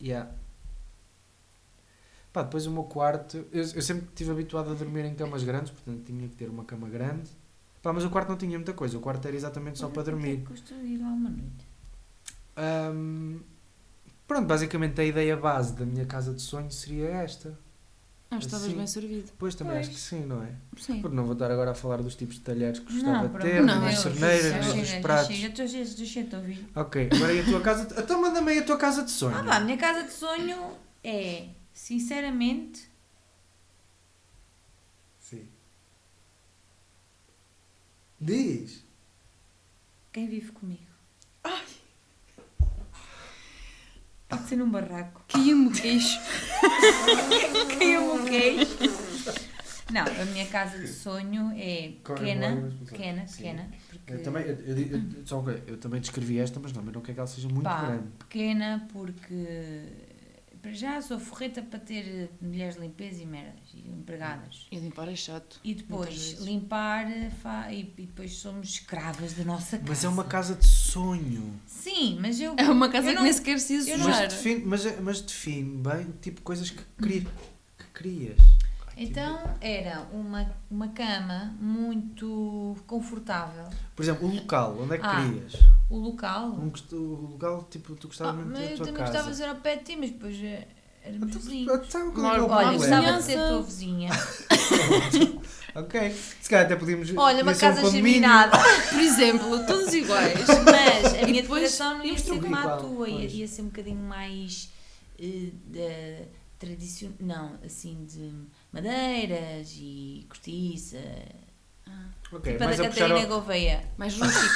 Speaker 2: Há. Pá, depois o meu quarto. Eu, eu sempre estive habituado a dormir em camas grandes, portanto tinha que ter uma cama grande. Pá, mas o quarto não tinha muita coisa. O quarto era exatamente só para dormir.
Speaker 4: Custa ir lá uma noite.
Speaker 2: Ahm, pronto, basicamente a ideia base da minha casa de sonho seria esta.
Speaker 3: Ah, estavas
Speaker 2: Assim.
Speaker 3: bem servido.
Speaker 2: Depois também
Speaker 4: Pois.
Speaker 2: acho que sim, não é?
Speaker 3: Sim.
Speaker 2: Porque não vou estar agora a falar dos tipos de talheres que gostava de ter,
Speaker 3: não,
Speaker 4: de
Speaker 2: das
Speaker 4: chega,
Speaker 2: dos pratos.
Speaker 4: chega. Estou cheio de cheio de ouvir.
Speaker 2: Ok, agora e a tua casa? Então manda-me aí a tua casa de sonho.
Speaker 4: Ah, pá, a minha casa de sonho é, sinceramente,
Speaker 2: Sim. Diz.
Speaker 4: quem vive comigo. Pode ser num barraco.
Speaker 3: Caiu-me o queixo. (laughs)
Speaker 4: Caiu-me o queixo. Não, a minha casa de sonho é pequena, pequena,
Speaker 2: Sim.
Speaker 4: pequena. Porque,
Speaker 2: Eu também, eu, eu, eu- só eu também descrevi esta, mas não, mas não quero que ela seja muito
Speaker 4: pá,
Speaker 2: grande.
Speaker 4: pequena porque para já sou forreta para ter mulheres de limpeza e merdas e empregadas.
Speaker 3: E limpar é chato.
Speaker 4: E depois limpar fa- e, e depois somos escravas da nossa casa.
Speaker 2: Mas é uma casa de sonho.
Speaker 4: Sim, mas eu.
Speaker 3: É uma casa
Speaker 4: eu
Speaker 3: que
Speaker 4: não-
Speaker 3: nem sequer se
Speaker 4: eu
Speaker 3: usa
Speaker 4: não-
Speaker 2: Mas define, mas, é- mas define bem o tipo de coisas que, cri, que crias.
Speaker 4: Então era uma, uma cama muito confortável.
Speaker 2: Por exemplo, o local, onde é que
Speaker 4: Ah.
Speaker 2: crias?
Speaker 4: O local.
Speaker 2: Um, o local, tipo, tu
Speaker 4: Ah,
Speaker 2: gostavas muito
Speaker 4: mas
Speaker 2: da
Speaker 4: eu
Speaker 2: tua
Speaker 4: também
Speaker 2: casa.
Speaker 4: gostava de ser ao pé de ti, mas depois eh, éramos
Speaker 2: Então,
Speaker 4: vizinhos.
Speaker 2: então, é
Speaker 3: Olha,
Speaker 4: gostava de ser tua vizinha. (laughs)
Speaker 2: Ok. Se calhar até podíamos.
Speaker 4: Olha, uma
Speaker 2: um
Speaker 4: casa
Speaker 2: condomínio.
Speaker 4: geminada. (laughs)
Speaker 3: Por exemplo, todos iguais.
Speaker 4: Mas a minha
Speaker 3: depois
Speaker 4: decoração não ia ser como a tua, ia, ia ser um bocadinho mais da tradicional, não, assim de madeiras e cortiça.
Speaker 2: Ok,
Speaker 4: tipo a da Catarina
Speaker 2: ao...
Speaker 4: Gouveia.
Speaker 3: Mais rústico.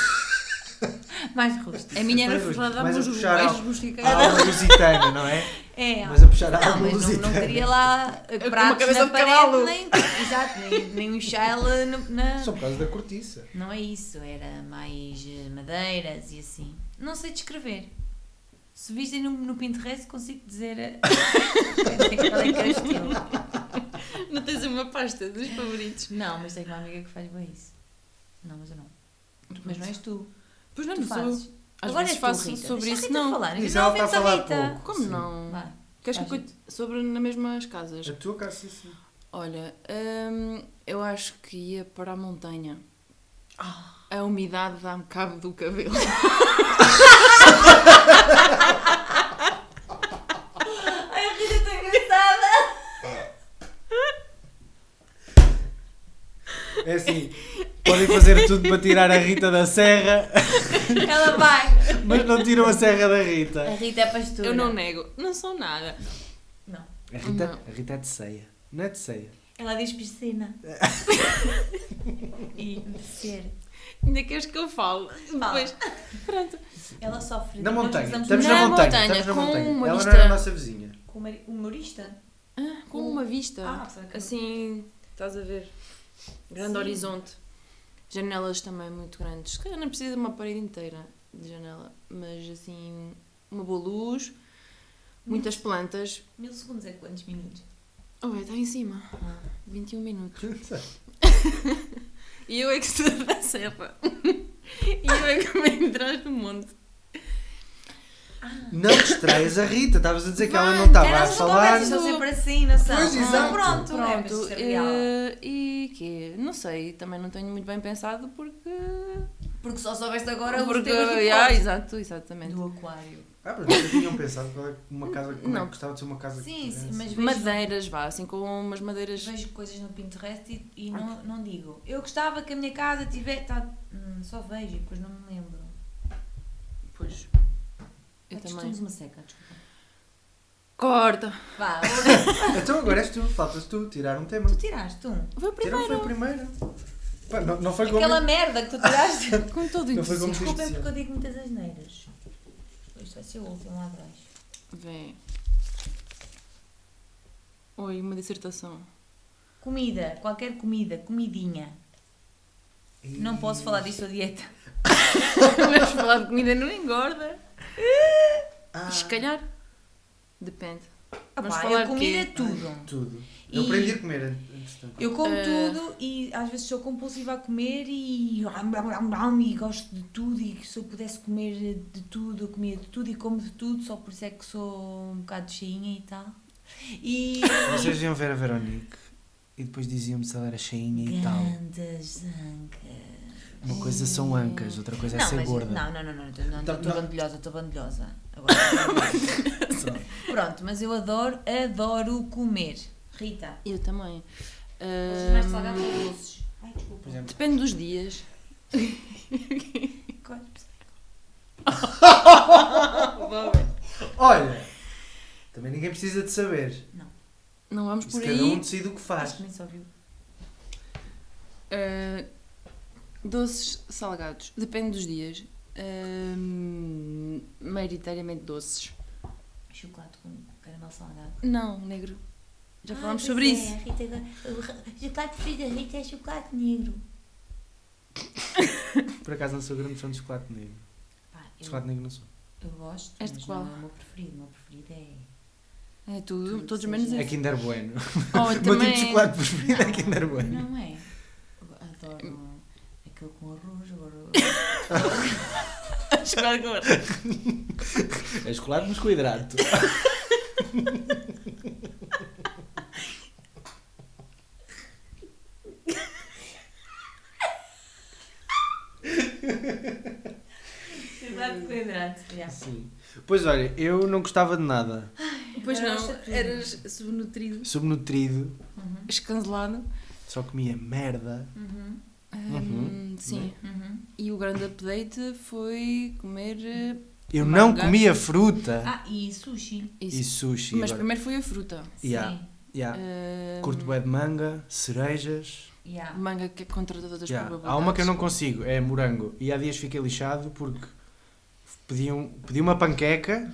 Speaker 3: (laughs)
Speaker 4: Mais rústico.
Speaker 3: A minha era
Speaker 2: Mais
Speaker 3: ferrada
Speaker 2: mais
Speaker 3: rústica.
Speaker 2: A alma lusitana, não é?
Speaker 4: É,
Speaker 2: Mas a puxar a
Speaker 4: não,
Speaker 2: alma
Speaker 4: mas não, não
Speaker 2: lusitana.
Speaker 4: queria lá pratos
Speaker 3: cabeça
Speaker 4: na
Speaker 3: de
Speaker 4: parede, nem, exato, nem, nem um chale na...
Speaker 2: Só por causa da cortiça.
Speaker 4: Não é isso, era mais eh, madeiras e assim. Não sei descrever. Se vistem no, no Pinterest, consigo dizer eh, (laughs) qual é que é o estilo. (laughs)
Speaker 3: Não tens uma pasta dos favoritos.
Speaker 4: Não, mas tenho uma amiga que faz bem isso. Não, mas eu não. Mas não és tu.
Speaker 3: Pois não,
Speaker 4: tu
Speaker 3: não sou.
Speaker 4: fazes.
Speaker 3: Às
Speaker 4: Agora
Speaker 3: vezes
Speaker 4: és tu,
Speaker 3: faço
Speaker 4: Rita.
Speaker 3: sobre
Speaker 4: Deixa
Speaker 3: isso, não.
Speaker 4: Falar.
Speaker 2: Ela está a falar
Speaker 4: Rita.
Speaker 2: pouco.
Speaker 3: Como
Speaker 2: Sim.
Speaker 3: não?
Speaker 4: Vai.
Speaker 3: Queres que eu sobre nas mesmas casas?
Speaker 2: A tua casa, sim, sim.
Speaker 3: Olha, hum, eu acho que ia para a montanha.
Speaker 4: Ah.
Speaker 3: A umidade dá-me cabo do cabelo. (laughs) (laughs)
Speaker 4: Ai, a Rita está engraçada.
Speaker 2: É assim, podem fazer tudo para tirar a Rita da serra,
Speaker 4: Ela vai.
Speaker 2: mas não tiram a serra da
Speaker 4: A
Speaker 2: Rita.
Speaker 4: Rita é pastora.
Speaker 3: Eu não nego. Não sou nada.
Speaker 4: Não.
Speaker 2: A Rita,
Speaker 3: Não.
Speaker 2: a Rita é de ceia. Não é de ceia.
Speaker 4: Ela diz piscina. e descer.
Speaker 3: Ainda queres que eu fale?
Speaker 4: Fala.
Speaker 3: Depois, pronto.
Speaker 4: Ela sofre.
Speaker 2: Na montanha. Estamos
Speaker 3: na
Speaker 2: na montanha.
Speaker 3: montanha,
Speaker 2: Estamos na
Speaker 3: com
Speaker 2: montanha.
Speaker 3: uma
Speaker 2: Ela
Speaker 3: vista-
Speaker 2: não era a nossa vizinha.
Speaker 4: Com mari- humorista?
Speaker 3: Ah, com uma vista.
Speaker 4: Ah,
Speaker 3: assim, estás a ver? Grande
Speaker 4: Sim.
Speaker 3: horizonte. Janelas também muito grandes. Se calhar não precisa de uma parede inteira de janela, mas assim, uma boa luz, muitas plantas.
Speaker 4: Mil segundos é quantos minutos?
Speaker 3: Oh, está em cima.
Speaker 4: Ah.
Speaker 3: 21 minutos. (laughs) E eu é que estou da serra. (laughs) E eu é que venho atrás do monte.
Speaker 2: Não distraias a Rita. Estavas a dizer que ela não estava a falar.
Speaker 4: são sempre assim, não são?
Speaker 2: Pois,
Speaker 4: Ah,
Speaker 2: exato.
Speaker 4: Pronto,
Speaker 3: Pronto,
Speaker 4: é, é
Speaker 3: e que Não sei, também não tenho muito bem pensado porque.
Speaker 4: Porque só soubeste agora
Speaker 3: porque
Speaker 4: os temas do
Speaker 3: yeah, exato, exatamente.
Speaker 4: Do aquário.
Speaker 2: Ah, mas vocês tinham pensado qual é uma casa como é
Speaker 3: Não.
Speaker 2: que gostava de ser uma casa que
Speaker 4: Sim, sim, mas vejo,
Speaker 3: Madeiras, vá, assim com umas madeiras.
Speaker 4: vejo coisas no Pinterest e, e não, não digo. Eu gostava que a minha casa tivesse... Tá, hum, só vejo e depois não me lembro.
Speaker 3: Pois. Eu
Speaker 4: Ah,
Speaker 3: também.
Speaker 4: Uma seca, desculpa.
Speaker 3: Corta!
Speaker 4: Vá, (laughs)
Speaker 2: Então agora és tu, faltas tu, tirar um tema.
Speaker 4: tu tiraste um.
Speaker 3: Foi o
Speaker 2: foi o
Speaker 3: primeiro.
Speaker 2: primeiro. Pá, não, não foi como.
Speaker 4: Aquela merda que tu tiraste. (laughs)
Speaker 3: Com todo o
Speaker 2: Não foi como
Speaker 3: entusiasmo.
Speaker 4: Desculpem
Speaker 2: Sim.
Speaker 4: porque eu digo muitas asneiras. Isto vai ser o último lá abaixo.
Speaker 3: Vem. Oi, uma dissertação.
Speaker 4: Comida, qualquer comida, comidinha. Não posso falar disso a dieta. (laughs)
Speaker 3: Vamos falar de comida não engorda.
Speaker 2: Ah,
Speaker 3: Se calhar. Depende. Vamos
Speaker 4: Opá,
Speaker 3: falar
Speaker 4: eu
Speaker 3: de
Speaker 4: comida é tudo.
Speaker 2: Tudo. Eu
Speaker 4: E-
Speaker 2: aprendi a comer, entretanto.
Speaker 4: Eu como
Speaker 3: Eh.
Speaker 4: tudo e às vezes sou compulsiva a comer e, e gosto de tudo e se eu pudesse comer de tudo, eu comia de tudo e como de tudo, só por isso é que sou um bocado cheinha e tal. E (laughs)
Speaker 2: Vocês iam ver a Veronique e depois diziam-me se ela era cheinha e tal.
Speaker 4: grandes ancas.
Speaker 2: Uma coisa são ancas, outra coisa é
Speaker 4: Não,
Speaker 2: ser
Speaker 4: mas,
Speaker 2: gorda.
Speaker 4: não, não, não, não, não,
Speaker 2: Então,
Speaker 4: estou
Speaker 2: não.
Speaker 4: bandilhosa, estou bandilhosa. Agora, Pronto. (laughs) Pronto, mas eu adoro, adoro comer. Rita,
Speaker 3: Eu também.
Speaker 4: gostas mais de
Speaker 3: Ahm,
Speaker 4: salgados ou doces? Ai, desculpa.
Speaker 3: Depende dos dias. (laughs) (laughs)
Speaker 2: olha, também ninguém precisa de saber.
Speaker 3: Não vamos
Speaker 2: Isso
Speaker 3: por
Speaker 2: cada um
Speaker 3: aí.
Speaker 2: decide o que
Speaker 4: Acho
Speaker 2: faz.
Speaker 4: que nem só viu.
Speaker 3: Ah, doces salgados. Depende dos dias. Ahm, maioritariamente doces.
Speaker 4: Chocolate com caramelo salgado.
Speaker 3: Não, negro. Já
Speaker 4: Ah,
Speaker 3: falámos sobre
Speaker 4: é,
Speaker 3: isso.
Speaker 4: Rita, o chocolate preferido da Rita é chocolate negro.
Speaker 2: Por acaso não sou grande fã de chocolate negro.
Speaker 4: Pá, eu,
Speaker 2: Chocolate negro não sou.
Speaker 4: eu gosto,
Speaker 3: És de
Speaker 4: mas
Speaker 3: qual?
Speaker 4: não é o meu preferido. O meu preferido é...
Speaker 3: É tudo,
Speaker 4: Tudo
Speaker 3: todos menos
Speaker 2: É
Speaker 3: esse.
Speaker 2: Kinder Bueno.
Speaker 3: Oh, (laughs)
Speaker 2: O meu tipo
Speaker 3: também.
Speaker 2: de chocolate preferido é Kinder Bueno.
Speaker 4: Não é. Adoro aquele com arroz, agora... (laughs)
Speaker 3: chocolate com arroz.
Speaker 2: É chocolate mas com hidrato.
Speaker 4: Chocolate com hidrato. já.
Speaker 2: Sim. Pois olha, eu não gostava de nada.
Speaker 3: Pois não, eras subnutrido,
Speaker 2: Subnutrido,
Speaker 4: Uhum,
Speaker 3: escancelado.
Speaker 2: só comia merda.
Speaker 4: uhum,
Speaker 2: Uhum.
Speaker 3: Sim.
Speaker 4: uhum.
Speaker 3: E o grande update foi comer eh,
Speaker 2: Eu
Speaker 3: Manga.
Speaker 2: não comia fruta.
Speaker 4: Ah, e sushi.
Speaker 3: isso.
Speaker 2: E sushi.
Speaker 3: Mas
Speaker 2: agora.
Speaker 3: primeiro foi a fruta.
Speaker 2: Yeah.
Speaker 4: Sim.
Speaker 2: Yeah.
Speaker 3: Ahm,
Speaker 2: Curto bué de manga, cerejas.
Speaker 4: Yeah.
Speaker 3: Manga que é contra todas as
Speaker 2: Yeah.
Speaker 3: probabilidades.
Speaker 2: Há uma que eu não consigo, é morango. E há dias fiquei lixado porque pedi, um, pedi uma panqueca,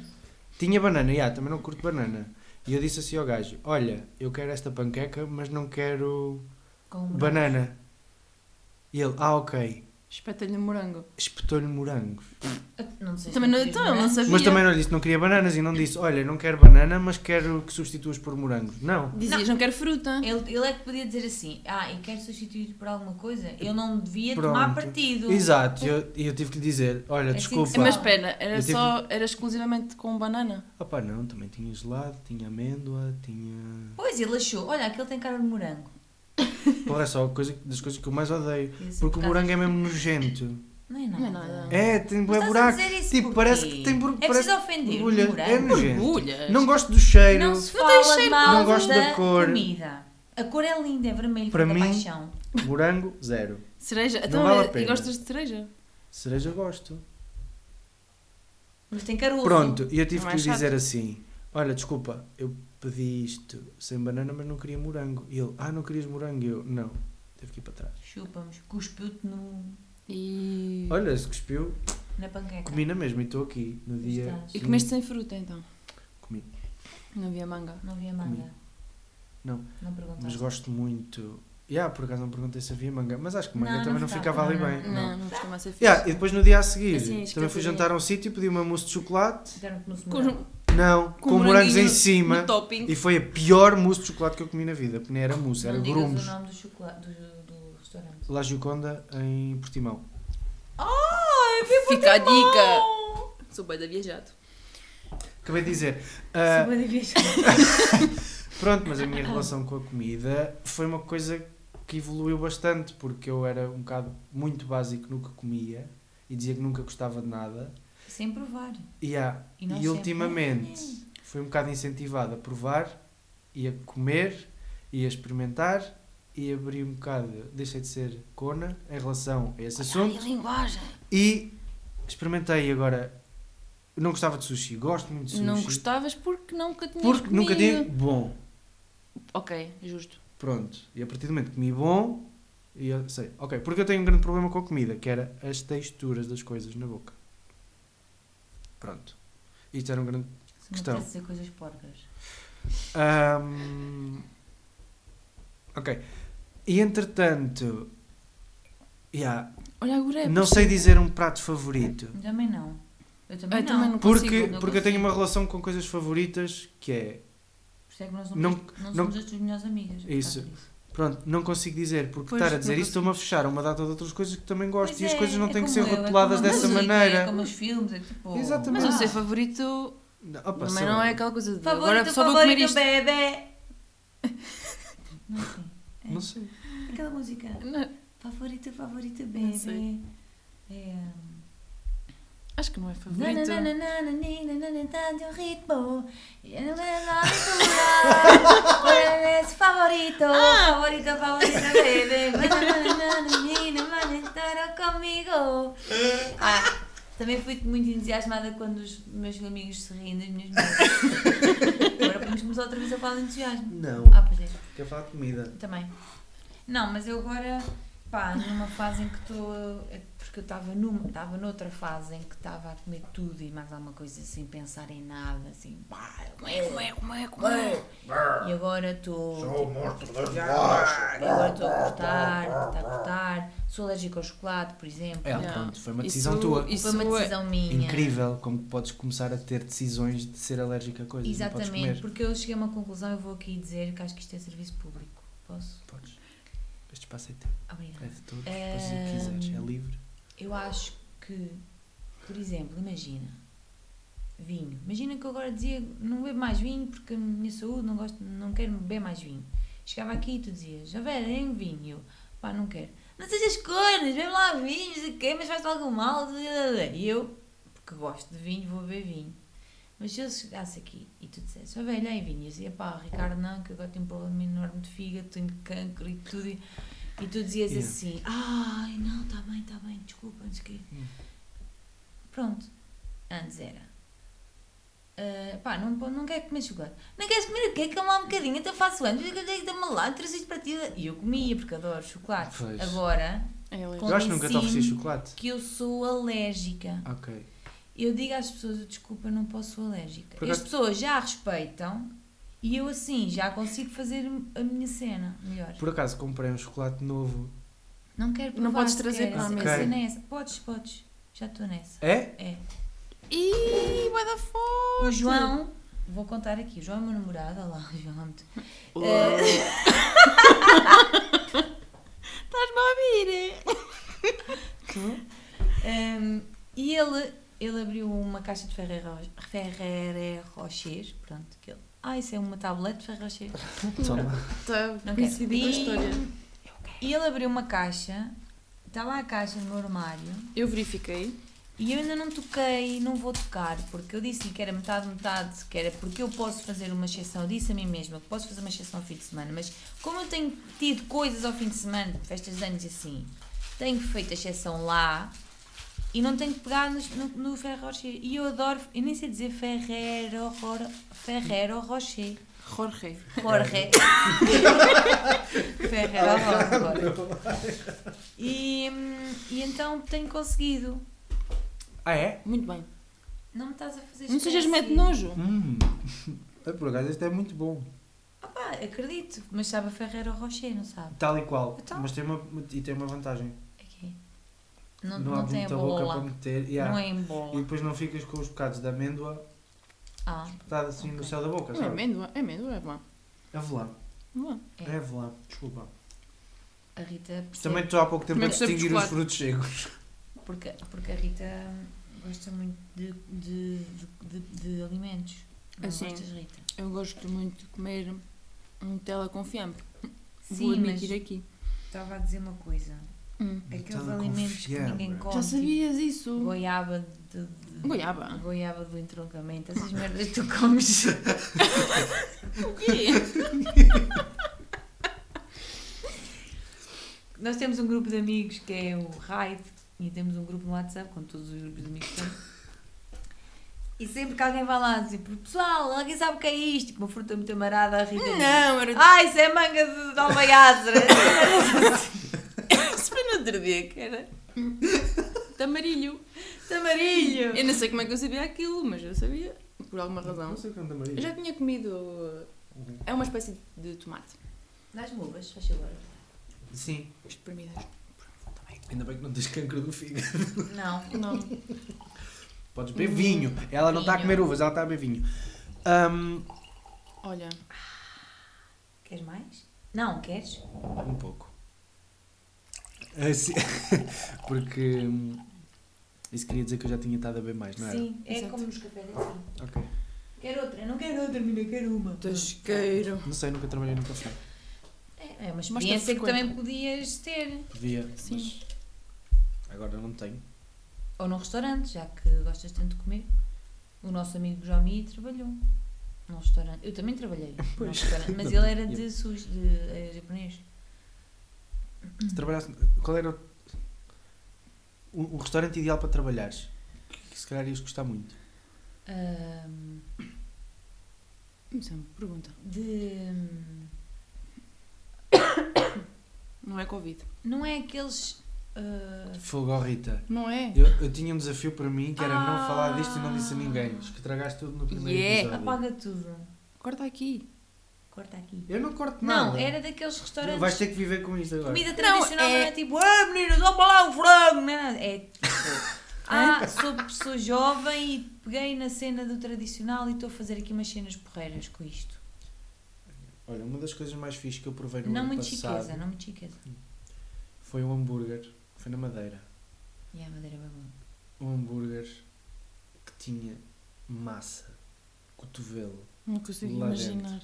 Speaker 2: tinha banana, yeah, também não curto banana. E eu disse assim ao gajo: Olha, eu quero esta panqueca, mas não quero
Speaker 4: Com um
Speaker 2: banana. E ele: Ah, ok.
Speaker 3: Espeta-lhe um morango.
Speaker 2: Espetou-lhe morangos.
Speaker 4: Não sei se
Speaker 3: Também não, então, não
Speaker 4: morango.
Speaker 3: sabia.
Speaker 2: Mas também não lhe disse que não queria bananas e não disse: Olha, não quero banana, mas quero que substituas por morangos. Não.
Speaker 3: Dizias, não, quero fruta.
Speaker 4: Ele, ele é que podia dizer assim, ah, e quero substituir por alguma coisa. Eu não devia
Speaker 2: Pronto.
Speaker 4: tomar partido.
Speaker 2: Exato, e eu, eu tive que lhe dizer: Olha,
Speaker 4: É assim
Speaker 2: desculpa.
Speaker 4: que
Speaker 3: Mas
Speaker 4: Pá.
Speaker 3: espera, era
Speaker 2: tive-
Speaker 3: só, era exclusivamente com banana.
Speaker 2: Opa, não, também tinha gelado, tinha amêndoa, tinha.
Speaker 4: Pois, ele achou, olha, aquele tem cara de morango. (laughs)
Speaker 2: Porra, é só a coisa, das coisas que eu mais odeio.
Speaker 4: E assim,
Speaker 2: Porque
Speaker 4: por
Speaker 2: o morango é mesmo nojento.
Speaker 4: Não é nada.
Speaker 3: Não é nada.
Speaker 2: É, tem
Speaker 4: Mas a
Speaker 2: buraco.
Speaker 4: dizer isso
Speaker 2: Tipo, parece que tem bur-
Speaker 4: É preciso ofender
Speaker 2: borbulha. É nojento.
Speaker 3: Borbulhas.
Speaker 2: Não gosto do cheiro.
Speaker 4: Não se
Speaker 3: Não
Speaker 4: fala
Speaker 3: cheiro,
Speaker 4: mal
Speaker 2: não gosto da
Speaker 4: da
Speaker 2: cor.
Speaker 4: comida. A cor é linda, é vermelho,
Speaker 2: Para mim-
Speaker 4: paixão.
Speaker 2: Morango, zero.
Speaker 3: Cereja?
Speaker 2: Não
Speaker 3: Então,
Speaker 2: vale a
Speaker 3: e
Speaker 2: pena.
Speaker 3: gostas de cereja?
Speaker 2: Cereja gosto.
Speaker 4: Mas tem caroço.
Speaker 2: Pronto, e eu tive
Speaker 3: Não
Speaker 2: que
Speaker 3: é
Speaker 2: lhe dizer assim: Olha, desculpa, eu pedi isto sem banana, mas não queria morango. E ele: Ah, não querias morango? E eu: Não. Teve que ir para trás.
Speaker 4: Chupa-me, cuspiu-te no,
Speaker 3: E...
Speaker 2: Olha, se cuspiu,
Speaker 4: na panqueca.
Speaker 2: comi na mesma e estou aqui no dia.
Speaker 4: Estás.
Speaker 3: E comeste sem fruta, então?
Speaker 2: Comi.
Speaker 3: Não havia manga.
Speaker 4: Não havia manga.
Speaker 2: Não.
Speaker 4: Não perguntaste.
Speaker 2: Mas gosto muito. Yeah, por acaso não perguntei se havia manga, mas acho que manga
Speaker 4: Não,
Speaker 2: também
Speaker 4: não
Speaker 2: não
Speaker 4: ficava,
Speaker 2: ali
Speaker 4: não,
Speaker 2: bem.
Speaker 3: Não, não costuma ser fixe.
Speaker 2: Yeah, e depois no dia a seguir
Speaker 3: Assim,
Speaker 2: também fui jantar a um sítio, pedi uma mousse de chocolate.
Speaker 4: Deram-te no
Speaker 3: Com,
Speaker 4: morango.
Speaker 2: Não, com,
Speaker 3: com
Speaker 2: morangos em cima.
Speaker 3: No topping.
Speaker 2: E foi a pior mousse de chocolate que eu comi na vida, porque nem era mousse, era
Speaker 4: Não
Speaker 2: grumos.
Speaker 4: o nome do, chocolate, do, do restaurante.
Speaker 2: La Gioconda em Portimão.
Speaker 4: Ai,
Speaker 3: Fica a dica. Sou bem da viajado.
Speaker 2: Acabei de dizer. ah,
Speaker 4: Sou bué de viajar. (laughs)
Speaker 2: pronto, mas a minha relação com a comida foi uma coisa que evoluiu bastante, porque eu era um bocado muito básico no que comia e dizia que nunca gostava de nada.
Speaker 4: Sem provar.
Speaker 2: E, há-
Speaker 4: E
Speaker 2: e
Speaker 4: sempre,
Speaker 2: ultimamente fui um bocado incentivado a provar e a comer e a experimentar e abri um bocado, deixei de ser cona em relação a esse assunto
Speaker 3: linguagem.
Speaker 2: e experimentei agora. Não gostava de sushi, gosto muito de sushi.
Speaker 3: Não gostavas porque nunca tinhas
Speaker 2: porque nunca
Speaker 3: comido.
Speaker 2: tinha. Bom,
Speaker 3: Ok, justo.
Speaker 2: pronto. E a partir do momento que comi bom, e eu sei, ok, porque eu tenho um grande problema com a comida, que era as texturas das coisas na boca. Pronto. Isto era um grande Questão.
Speaker 4: apetece dizer coisas porcas.
Speaker 2: Ahm, ok. E entretanto, yeah,
Speaker 3: Olha, agora é
Speaker 2: não sei dizer um prato favorito.
Speaker 4: Também não. Eu também
Speaker 3: Eu
Speaker 4: não.
Speaker 3: também não
Speaker 2: Porque,
Speaker 3: consigo,
Speaker 4: não
Speaker 2: porque eu tenho uma relação com coisas favoritas que é.
Speaker 4: Por isso é que nós
Speaker 2: Não-
Speaker 4: não,
Speaker 2: não-
Speaker 4: somos as tuas melhores amigas. por
Speaker 2: Isso. Pronto, não consigo dizer, porque
Speaker 3: Pois,
Speaker 2: estar a dizer isso estou-me a fechar uma data de outras coisas que também gosto
Speaker 4: Pois
Speaker 2: e as
Speaker 4: é,
Speaker 2: coisas não
Speaker 4: é
Speaker 2: têm que ser
Speaker 4: eu, é
Speaker 2: rotuladas
Speaker 4: a
Speaker 2: dessa
Speaker 4: música,
Speaker 2: maneira.
Speaker 4: É como os filmes, é tipo.
Speaker 2: Exatamente.
Speaker 3: Mas o
Speaker 4: Ah,
Speaker 3: seu favorito
Speaker 2: Não, opa,
Speaker 3: também não é aquela coisa de
Speaker 4: Favorito,
Speaker 3: agora só vou comer
Speaker 4: favorito,
Speaker 3: isto.
Speaker 4: bebê. Não sei. É.
Speaker 2: Não sei.
Speaker 4: Aquela música.
Speaker 3: Não,
Speaker 4: Favorito, favorito, bebê. É.
Speaker 3: acho que não é favorito.
Speaker 4: Tanto ritmo. Y en la aventura. ¿Cuál es favorito? Favorito, favorito. Estar comigo. Ah, também fui muito entusiasmada quando os meus amigos se riem das minhas músicas. Agora podemos começar outra vez a falar de entusiasmo.
Speaker 2: Não,
Speaker 4: Ah, pois é.
Speaker 2: quer falar de comida.
Speaker 4: Também. Não, mas eu agora, pá, numa fase em que estou. é Porque eu estava numa, estava noutra fase em que estava a comer tudo e mais alguma coisa sem pensar em nada, assim, pá, comer, comer, comer, comer. E agora estou.
Speaker 1: Sou morto das
Speaker 4: E
Speaker 1: bolachas.
Speaker 4: agora estou a cortar, está a cortar. Sou alérgica ao chocolate, por exemplo.
Speaker 2: É, pronto, foi uma
Speaker 3: Isso-
Speaker 2: decisão tua.
Speaker 3: isso
Speaker 4: Foi uma
Speaker 3: é-
Speaker 4: decisão minha.
Speaker 2: Incrível como podes começar a ter decisões de ser alérgica a coisas.
Speaker 4: Exatamente,
Speaker 2: comer.
Speaker 4: porque eu cheguei a uma conclusão, eu vou aqui dizer que acho que isto é serviço público. Posso?
Speaker 2: Podes. Espaço é teu.
Speaker 4: Obrigada.
Speaker 2: É de todos. O que quiseres. É livre.
Speaker 4: Eu acho que, por exemplo, imagina, vinho. Imagina que eu agora dizia, não bebo mais vinho porque a minha saúde não gosto, não quero beber mais vinho. Chegava aqui e tu dizias, já velho, nem vinho. E Eu, pá, não quero. Não sejas cornas, bebe lá vinho, não sei o quê, mas faz-te algum mal. E eu, porque gosto de vinho, vou beber vinho. Mas se eu chegasse aqui e tu dissesse, já velho, aí vinho, eu dizia, pá, Ricardo, não, que agora tenho um problema enorme de fígado, tenho cancro e tudo. E, e tu dizias
Speaker 2: Yeah.
Speaker 4: assim, ai, não, está bem, está bem, desculpa, não sei o quê.
Speaker 2: Hum.
Speaker 4: Pronto. Antes era. ah, pá, não, não quero comer chocolate. Não queres comer o quê? Calma lá um bocadinho, então faço anos. Dá-me lá, trouxe isto para ti. E eu comia, porque adoro chocolate.
Speaker 2: Pois.
Speaker 4: Agora,
Speaker 3: É,
Speaker 2: Eu acho que nunca te ofereci chocolate.
Speaker 4: que eu sou alérgica.
Speaker 2: Ok.
Speaker 4: Eu digo às pessoas, desculpa, não posso ser alérgica.
Speaker 2: Por
Speaker 4: E as pessoas já respeitam e eu assim já consigo fazer a minha cena melhor.
Speaker 2: Por acaso comprei um chocolate novo.
Speaker 4: Não quero provar
Speaker 3: Não podes trazer para a
Speaker 2: mesa.
Speaker 4: cena é essa. Podes, podes. Já estou nessa.
Speaker 2: É?
Speaker 4: É.
Speaker 3: Ih, vai dar forte!
Speaker 4: O João, vou contar aqui, o João é meu namorado, olha lá, o João é. (laughs) Eh,
Speaker 3: Estás-me a ouvir?
Speaker 4: Um, (laughs) e ele, ele abriu uma caixa de Ferrero Rocher, pronto, que ele, ah, isso é uma tablete de Rocher. (laughs)
Speaker 2: Toma.
Speaker 3: Está
Speaker 4: Não quero.
Speaker 3: história.
Speaker 4: E ele abriu uma caixa, está lá a caixa no meu armário,
Speaker 3: Eu verifiquei.
Speaker 4: e eu ainda não toquei, não vou tocar, porque eu disse que era metade, metade, que era porque eu posso fazer uma exceção, eu disse a mim mesma que posso fazer uma exceção ao fim de semana, mas como eu tenho tido coisas ao fim de semana, festas de anos e assim, tenho feito a exceção lá e não tenho que pegar no, no, no Ferrero Rocher. E eu adoro, eu nem sei dizer Ferrero, Ro- Ferrero Rocher.
Speaker 3: Jorge.
Speaker 4: Jorge. (laughs) Ferrero Rocher. E, e então tenho conseguido.
Speaker 2: Ah, é?
Speaker 3: Muito bem.
Speaker 4: Não me estás a fazer
Speaker 3: Não sejas mete nojo.
Speaker 2: Hum. (laughs) É, Por acaso este é muito bom.
Speaker 4: Ah pá, acredito, mas sabe a Ferrero Rocher, não sabe?
Speaker 2: Tal e qual.
Speaker 4: Então?
Speaker 2: Mas tem uma, e tem uma vantagem.
Speaker 4: Não,
Speaker 2: Não,
Speaker 4: não, tem a
Speaker 2: muita boca para meter. yeah.
Speaker 4: Não é em
Speaker 2: E
Speaker 4: bola.
Speaker 2: depois não ficas com os bocados de amêndoa
Speaker 4: Ah,
Speaker 2: espetado assim no
Speaker 4: Ok.
Speaker 2: céu da boca,
Speaker 3: Não é
Speaker 2: sabe?
Speaker 3: amêndoa. É amêndoa, é bom.
Speaker 2: Avelã.
Speaker 4: É.
Speaker 2: É avelã. Desculpa.
Speaker 4: a Rita percebe.
Speaker 2: Também estou há pouco tempo a
Speaker 3: Também percebo
Speaker 2: distinguir os frutos secos.
Speaker 4: Porque, porque a Rita gosta muito de, de, de, de- de alimentos. Não
Speaker 3: Assim.
Speaker 4: gostas, Rita?
Speaker 3: Eu gosto muito de comer Nutella com fiambre. Vou
Speaker 4: Sim, mas
Speaker 3: admitir aqui.
Speaker 4: estava a dizer uma coisa.
Speaker 3: Hum.
Speaker 4: Aqueles
Speaker 2: com
Speaker 4: alimentos que ninguém come.
Speaker 3: Já
Speaker 4: tipo
Speaker 3: sabias isso?
Speaker 4: Goiaba de, de-
Speaker 3: Goiaba?
Speaker 4: Goiaba do entroncamento. Essas merdas que tu comes. (laughs)
Speaker 3: O quê?
Speaker 4: Nós temos um grupo de amigos que é o Raid e temos um grupo no WhatsApp, com todos os grupos de amigos que temos. E sempre que alguém vai lá dizer, pessoal, alguém sabe o que é isto? Tipo, uma fruta muito amarada, a Rita diz,
Speaker 3: Não, era
Speaker 4: Ah, isso é manga de, de. (laughs)
Speaker 3: Outro dia, que era (laughs) tamarilho.
Speaker 4: Tamarilho.
Speaker 3: Eu não sei como é que eu sabia aquilo, mas eu sabia, por alguma razão.
Speaker 2: Não sei quando
Speaker 3: Eu
Speaker 2: Maria.
Speaker 3: já tinha comido. É uma espécie de tomate.
Speaker 4: Dás-me uvas, faz favor.
Speaker 2: Sim.
Speaker 3: Espremidas.
Speaker 2: Ainda bem que não tens cancro do fígado.
Speaker 4: Não.
Speaker 3: Não. (laughs)
Speaker 2: Podes beber vinho. Ela não está a comer uvas, ela está a beber vinho. Ahm,
Speaker 3: Olha,
Speaker 4: Queres mais? Não, queres?
Speaker 2: um pouco. Assim, (laughs) porque hum, isso queria dizer que eu já tinha estado a beber mais, não era?
Speaker 4: Sim, é
Speaker 3: Exato.
Speaker 4: como nos cafés assim.
Speaker 2: Ok.
Speaker 4: Quero outra, não quero outra, menina, quero uma.
Speaker 3: tasqueiro.
Speaker 2: Não sei, nunca trabalhei no café.
Speaker 4: É, é uma experiência que também podias ter.
Speaker 2: Devia,
Speaker 3: Sim.
Speaker 2: mas agora não tenho.
Speaker 4: Ou num restaurante, já que gostas tanto de comer. O nosso amigo Jomi trabalhou num restaurante. Eu também trabalhei num restaurante, mas (laughs) ele era de sushi, de eh, japonês.
Speaker 2: Se trabalhasse, qual era o, o, o restaurante ideal para trabalhares? Que se calhar ias gostar muito.
Speaker 4: Ahm,
Speaker 3: Isso é uma pergunta.
Speaker 4: de. hum,
Speaker 3: Não é Covid.
Speaker 4: Não é aqueles. ah,
Speaker 2: Fogo Rita.
Speaker 3: Não é?
Speaker 2: Eu, eu tinha um desafio para mim que era não
Speaker 4: Ah.
Speaker 2: falar disto e não disse a ninguém. Acho que tragaste tudo no primeiro
Speaker 3: Yeah.
Speaker 2: episódio.
Speaker 4: apaga tudo.
Speaker 3: Corta aqui.
Speaker 4: Corta aqui.
Speaker 2: Eu não corto nada.
Speaker 4: Não, era daqueles restaurantes.
Speaker 2: Vais ter que viver com isto agora.
Speaker 4: Comida tradicional não
Speaker 3: é-
Speaker 4: é, tipo, ah meninas, vamos lá o frango, não é nada. É tipo, (laughs) ah, sou, sou jovem e peguei na cena do tradicional e estou a fazer aqui umas cenas porreiras com isto.
Speaker 2: Olha, uma das coisas mais fixes que eu provei no
Speaker 4: não
Speaker 2: ano
Speaker 4: muito
Speaker 2: passado
Speaker 4: chiqueza, não muito chiqueza.
Speaker 2: foi um hambúrguer. Foi na Madeira.
Speaker 4: E a madeira é bom.
Speaker 2: Um hambúrguer que tinha massa, cotovelo.
Speaker 3: Não consigo imaginar.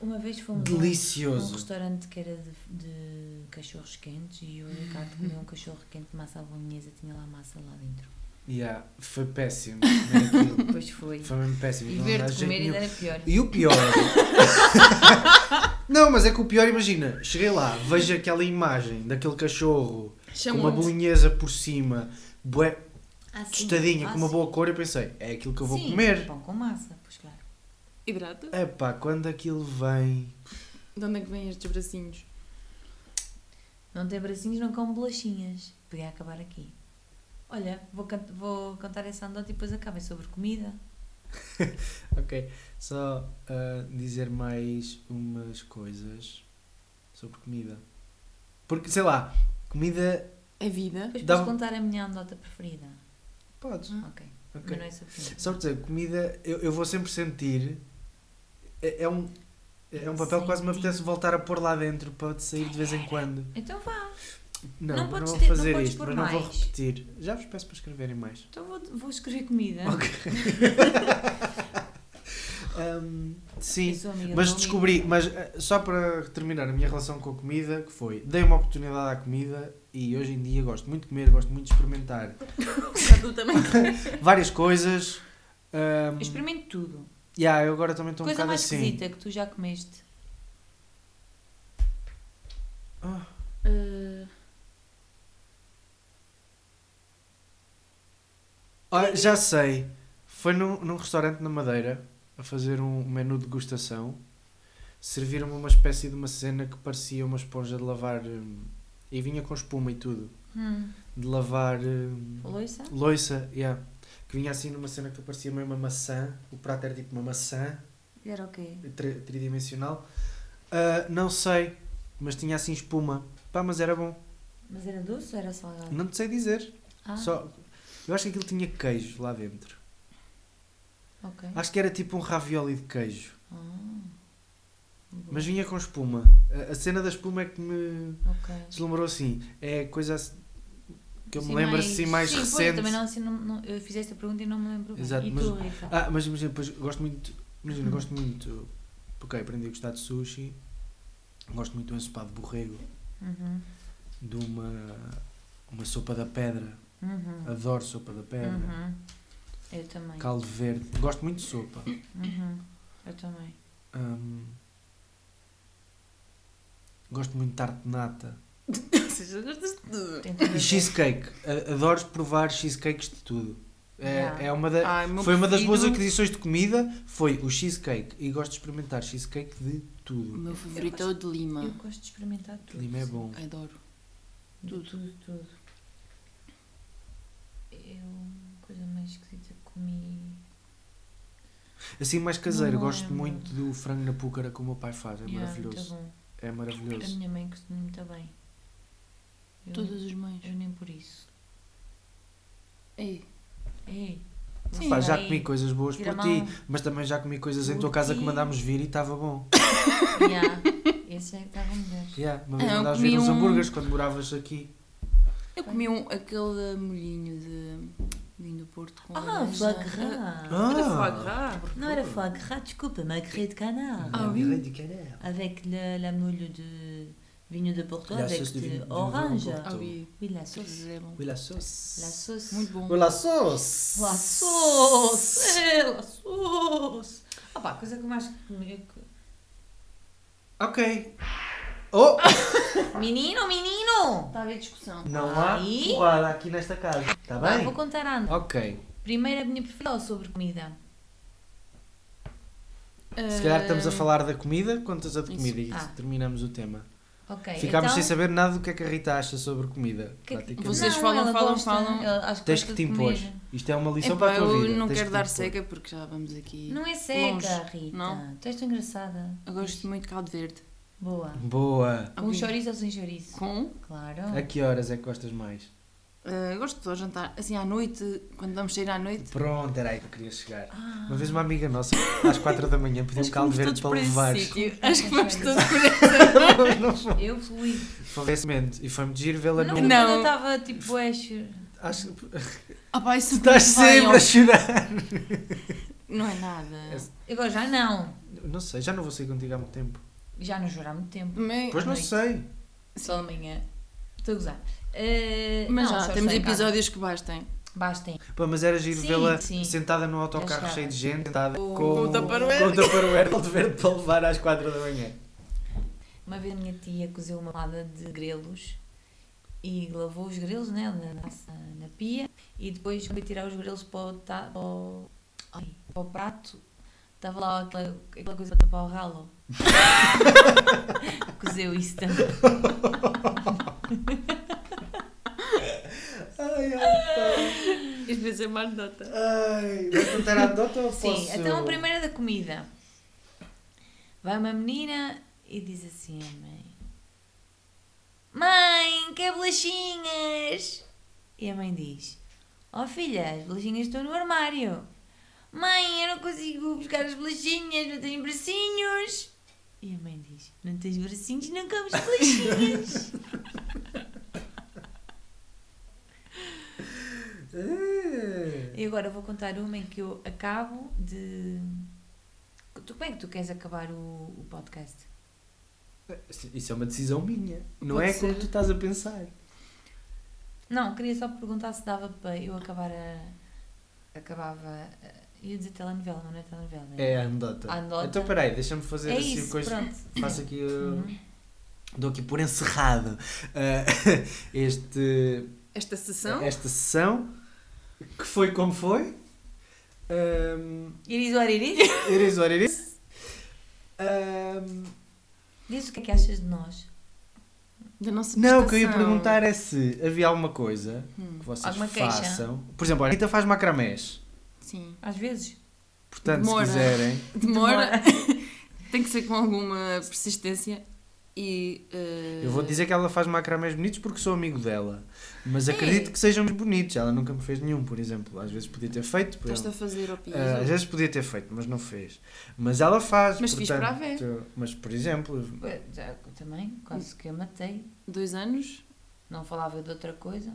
Speaker 4: Uma vez fomos um- a um
Speaker 2: Delicioso.
Speaker 4: restaurante que era de, de cachorros quentes e o Ricardo comeu um cachorro quente de massa bolonhesa, tinha lá massa lá dentro.
Speaker 2: Yeah, foi péssimo. aquilo. (laughs)
Speaker 4: Depois foi.
Speaker 2: foi mesmo péssimo.
Speaker 4: E ver-te
Speaker 2: jeito
Speaker 4: comer
Speaker 2: nenhum.
Speaker 4: ainda era pior.
Speaker 2: E o pior. (laughs) não, mas é que o pior, imagina, cheguei lá, vejo aquela imagem daquele cachorro com uma bolinhesa por cima, bué,
Speaker 4: Ah,
Speaker 2: tostadinha,
Speaker 4: Ah,
Speaker 2: com uma
Speaker 4: sim.
Speaker 2: boa cor, eu pensei, é aquilo que eu vou
Speaker 4: Sim,
Speaker 2: comer.
Speaker 4: Pão com massa,
Speaker 3: Hidrata.
Speaker 2: Epá, quando aquilo vem.
Speaker 3: De onde é que vêm estes bracinhos?
Speaker 4: Não tem bracinhos, não come bolachinhas. Podia acabar aqui. Olha, vou, can- vou contar essa anedota e depois acaba. É sobre comida. (laughs)
Speaker 2: Ok, só ah, dizer mais umas coisas sobre comida. Porque, sei lá, comida.
Speaker 3: É vida.
Speaker 4: Depois podes contar a minha anedota preferida.
Speaker 2: Podes.
Speaker 4: Ok. Mas
Speaker 2: Ok.
Speaker 4: não é sobre comida.
Speaker 2: Só dizer, comida, eu, eu vou sempre sentir. É, é um. É um papel que quase me apetece voltar a pôr lá dentro para sair de vez em quando.
Speaker 4: Então vá.
Speaker 2: Não,
Speaker 4: Não
Speaker 2: não, vou
Speaker 4: ter- não
Speaker 2: fazer
Speaker 4: podes
Speaker 2: isto, mas não vou repetir. Já vos peço para escreverem mais.
Speaker 4: Então vou, vou escrever comida.
Speaker 2: Ok. (laughs) Ahm, sim, mas descobri, mas eh, só para terminar a minha relação com a comida, que foi, dei uma oportunidade à comida e hoje em dia gosto muito de comer, gosto muito de experimentar (laughs)
Speaker 3: tu também. (laughs)
Speaker 2: várias coisas.
Speaker 4: Eu experimento tudo.
Speaker 2: Yeah, eu agora também estou um
Speaker 4: Coisa
Speaker 2: bocado
Speaker 4: mais
Speaker 2: assim.
Speaker 4: esquisita que tu já comeste.
Speaker 2: Ah,
Speaker 3: Uh,
Speaker 2: ah, já sei, foi num, num restaurante na Madeira a fazer um menu de degustação. Serviram-me uma espécie de uma cena que parecia uma esponja de lavar hum, e vinha com espuma e tudo.
Speaker 4: Hum.
Speaker 2: De lavar hum,
Speaker 4: Loiça?
Speaker 2: Loiça, yeah. Que vinha assim numa cena que parecia meio uma maçã. O prato era tipo uma maçã
Speaker 4: Era o quê?
Speaker 2: tri- tridimensional. Ah, não sei, mas tinha assim espuma. Pá, mas era bom.
Speaker 4: Mas era doce ou era salgado?
Speaker 2: Não te sei dizer.
Speaker 4: Ah,
Speaker 2: Só, eu acho que aquilo tinha queijo lá dentro.
Speaker 4: ok.
Speaker 2: Acho que era tipo um ravioli de queijo.
Speaker 4: Ah.
Speaker 2: Mas vinha com espuma. A, a cena da espuma é que me
Speaker 4: Ok.
Speaker 2: deslumbrou assim. É coisa assim, que eu me lembro assim mais
Speaker 4: Sim,
Speaker 2: recente.
Speaker 4: Foi, eu também não, assim, não, não, eu fiz esta pergunta e não me lembro bem.
Speaker 2: Exato,
Speaker 4: e
Speaker 2: mas-
Speaker 4: tu, Rita?
Speaker 2: Ah, mas imagina, depois gosto muito. Imagina,
Speaker 4: Uhum.
Speaker 2: gosto muito. Ok, aprendi a gostar de sushi. Gosto muito do ensopado de borrego.
Speaker 4: Uhum.
Speaker 2: De uma. Uma sopa da pedra.
Speaker 4: Uhum.
Speaker 2: Adoro sopa da pedra.
Speaker 4: Uhum. Eu também.
Speaker 2: Caldo verde. Gosto muito de sopa.
Speaker 4: Uhum. Eu também.
Speaker 2: Hum, gosto muito de tarte de nata.
Speaker 3: Ou seja, gostas de tudo.
Speaker 4: Tento
Speaker 2: E cheesecake. A- Adoro provar cheesecakes de tudo. É,
Speaker 4: Yeah.
Speaker 2: é uma da,
Speaker 3: Ai, o
Speaker 2: foi uma das boas aquisições de comida. Foi o cheesecake. E gosto de experimentar cheesecake de
Speaker 3: O
Speaker 2: tudo.
Speaker 3: meu favorito é o de Lima.
Speaker 4: Eu gosto de experimentar tudo.
Speaker 2: Lima é bom.
Speaker 3: Adoro.
Speaker 4: De
Speaker 3: Tudo.
Speaker 4: Tudo, tudo. Eu. Coisa mais esquisita que comi.
Speaker 2: Assim mais caseiro,
Speaker 4: Não
Speaker 2: gosto
Speaker 4: lembro.
Speaker 2: muito do frango na púcara que o meu pai faz, é
Speaker 4: Yeah,
Speaker 2: maravilhoso.
Speaker 4: muito bom.
Speaker 2: É
Speaker 4: A
Speaker 2: maravilhoso.
Speaker 4: minha mãe cozinha muito bem. Eu,
Speaker 3: Todas as mães.
Speaker 4: eu nem por isso.
Speaker 3: Ei,
Speaker 4: Ei.
Speaker 3: Sim.
Speaker 2: Pá, já comi coisas boas por ti, mas também já comi coisas em tua casa que mandámos vir e estava bom. (coughs)
Speaker 4: Yeah. Esse é que estava melhor.
Speaker 2: Yeah, uma vez
Speaker 3: Ah, eu
Speaker 2: mandámos
Speaker 3: comi
Speaker 2: vir uns
Speaker 3: um-
Speaker 2: hambúrgueres quando moravas aqui.
Speaker 3: eu comi um, aquele molhinho de vinho do Porto com
Speaker 4: Ah, foie gras.
Speaker 2: Ah.
Speaker 3: Era foie gras.
Speaker 4: Non, era foie gras, desculpa, magret de canard.
Speaker 3: Ah oui.
Speaker 2: Virei de canela.
Speaker 4: Avec le, la moule de vinho de Porto,
Speaker 2: La
Speaker 4: avec
Speaker 2: de
Speaker 4: de orange.
Speaker 2: de
Speaker 3: Ah oui.
Speaker 4: Oui, la sauce.
Speaker 3: É bom.
Speaker 2: Oui, la sauce.
Speaker 4: La sauce.
Speaker 3: Muito bom.
Speaker 2: Oui, la sauce.
Speaker 4: La sauce! É, la sauce! Ah pá, coisa que eu mais comi.
Speaker 2: Ok. Oh! (laughs)
Speaker 4: Menino, menino!
Speaker 3: Está a haver discussão.
Speaker 2: Não há porrada aqui nesta casa. Está bem?
Speaker 4: vou contar a Ana.
Speaker 2: Ok.
Speaker 4: Primeiro a minha preferida sobre comida?
Speaker 2: Se calhar estamos a
Speaker 3: Ah,
Speaker 2: falar da comida, contas a de
Speaker 3: Isso.
Speaker 2: comida e
Speaker 4: Ah.
Speaker 2: terminamos o tema.
Speaker 4: Ok.
Speaker 2: Ficámos
Speaker 4: então,
Speaker 2: sem saber nada do que é que a Rita acha sobre comida.
Speaker 4: que-.
Speaker 3: Vocês
Speaker 4: Não,
Speaker 3: falam, falam,
Speaker 4: gosta.
Speaker 3: falam.
Speaker 4: Ela- acho que
Speaker 2: Tens que te impor. Isto é uma lição
Speaker 3: Epá,
Speaker 2: para a tua
Speaker 3: eu
Speaker 2: vida.
Speaker 3: não
Speaker 2: Tens
Speaker 3: quero
Speaker 2: que
Speaker 3: dar seca porque já vamos aqui.
Speaker 4: Não é seca,
Speaker 3: Longe.
Speaker 4: Rita.
Speaker 3: Não?
Speaker 4: Tu és tão engraçada.
Speaker 3: Eu gosto muito de caldo verde.
Speaker 4: Boa.
Speaker 2: Boa.
Speaker 4: Com
Speaker 3: Ok.
Speaker 4: chouriço ou sem chouriço?
Speaker 3: Com?
Speaker 4: Claro.
Speaker 2: A que horas é que gostas mais?
Speaker 3: Ah, gosto de jantar. Assim, à noite, quando vamos sair à noite.
Speaker 2: Pronto, era aí que eu queria chegar.
Speaker 4: Ah.
Speaker 2: Uma vez uma amiga nossa, às 4 da manhã, pediu um
Speaker 3: que
Speaker 2: caldo verde para levar. (laughs)
Speaker 3: Acho que vamos todos por esse (laughs)
Speaker 2: não foi.
Speaker 4: Eu fui.
Speaker 2: Foi. E foi-me giro vê-la
Speaker 4: Não,
Speaker 2: no.
Speaker 3: Não.
Speaker 4: eu estava tipo eixo.
Speaker 2: Acho...
Speaker 3: Ah pá, isso
Speaker 2: estás sempre
Speaker 3: ao-
Speaker 2: a chorar.
Speaker 3: Não é nada.
Speaker 4: Agora já não.
Speaker 2: Não sei, já não vou sair contigo há muito tempo.
Speaker 4: Já não juro há muito tempo.
Speaker 3: Mas,
Speaker 2: Pois não
Speaker 4: noite.
Speaker 2: sei.
Speaker 4: Só de manhã. Estou a gozar. Eh,
Speaker 3: mas
Speaker 4: não,
Speaker 3: já, temos episódios que bastem.
Speaker 4: Bastem.
Speaker 2: Pá, mas era giro vê-la sentada no autocarro cheio de gente, sentada
Speaker 3: Com-
Speaker 2: com,
Speaker 3: o Tupperware.
Speaker 2: com o Tupperware de verde para levar às 4 da manhã.
Speaker 4: Uma vez a minha tia cozeu uma lada de grelos e lavou os grelos né, na, na, na pia e depois foi tirar os grelos para o, ta- para o, ai, para o prato estava lá aquela, aquela coisa para tapar o ralo (laughs) (laughs) cozeu isso também (laughs)
Speaker 2: Ai, ai,
Speaker 3: Isto vai ser uma anedota.
Speaker 2: ai. Vai contar a anedota ou
Speaker 4: sim,
Speaker 2: posso...
Speaker 4: então a primeira da comida vai uma menina e diz assim à mãe mãe, quer bolachinhas e a mãe diz oh filha, as bolachinhas estão no armário Mãe, eu não consigo buscar as bolachinhas, não tenho bracinhos. E a mãe diz: Não tens bracinhos, não comes bolachinhas. (laughs)
Speaker 2: É.
Speaker 4: e agora vou contar uma em que eu acabo de. Tu, como é que tu queres acabar o, o podcast?
Speaker 2: Isso é uma decisão minha. Não
Speaker 4: Pode
Speaker 2: é como
Speaker 4: ser.
Speaker 2: tu estás a pensar.
Speaker 4: Não, queria só perguntar se dava para eu acabar a. Acabava. A, ia dizer telenovela, mas não é telenovela. não
Speaker 2: É a anedota.
Speaker 4: A anedota.
Speaker 2: Então peraí, deixa-me fazer
Speaker 4: É
Speaker 2: assim
Speaker 4: isso,
Speaker 2: coisa.
Speaker 4: pronto.
Speaker 2: Faço aqui. uh,
Speaker 4: Uhum.
Speaker 2: Dou aqui por encerrado uh, (laughs) este,
Speaker 3: Esta sessão.
Speaker 2: esta sessão que foi como foi. Um,
Speaker 4: Iris ou Iris?
Speaker 2: it is what it is. Um,
Speaker 4: Diz o que é que achas de nós.
Speaker 3: Da nossa
Speaker 2: não, o que eu ia perguntar é se havia alguma coisa
Speaker 3: Hum,
Speaker 2: que vocês
Speaker 4: Alguma queixa?
Speaker 2: façam. Por exemplo, a Anitta faz macramés.
Speaker 3: Sim.
Speaker 4: Às vezes.
Speaker 2: Portanto,
Speaker 3: Demora.
Speaker 2: se quiserem.
Speaker 3: Demora. (laughs) Tem que ser com alguma persistência e. eh,
Speaker 2: Eu vou dizer que ela faz macramés bonitos porque sou amigo dela. Mas
Speaker 4: É.
Speaker 2: acredito que sejam bonitos. Ela nunca me fez nenhum, por exemplo. Às vezes podia ter feito. por
Speaker 3: Estás-te a fazer.
Speaker 2: Ah, às vezes podia ter feito, mas não fez. Mas ela faz.
Speaker 3: Mas fiz para a
Speaker 2: portanto, Mas, por exemplo,
Speaker 4: Ué, já, também, quase que eu matei.
Speaker 3: Dois anos.
Speaker 4: Não falava de outra coisa.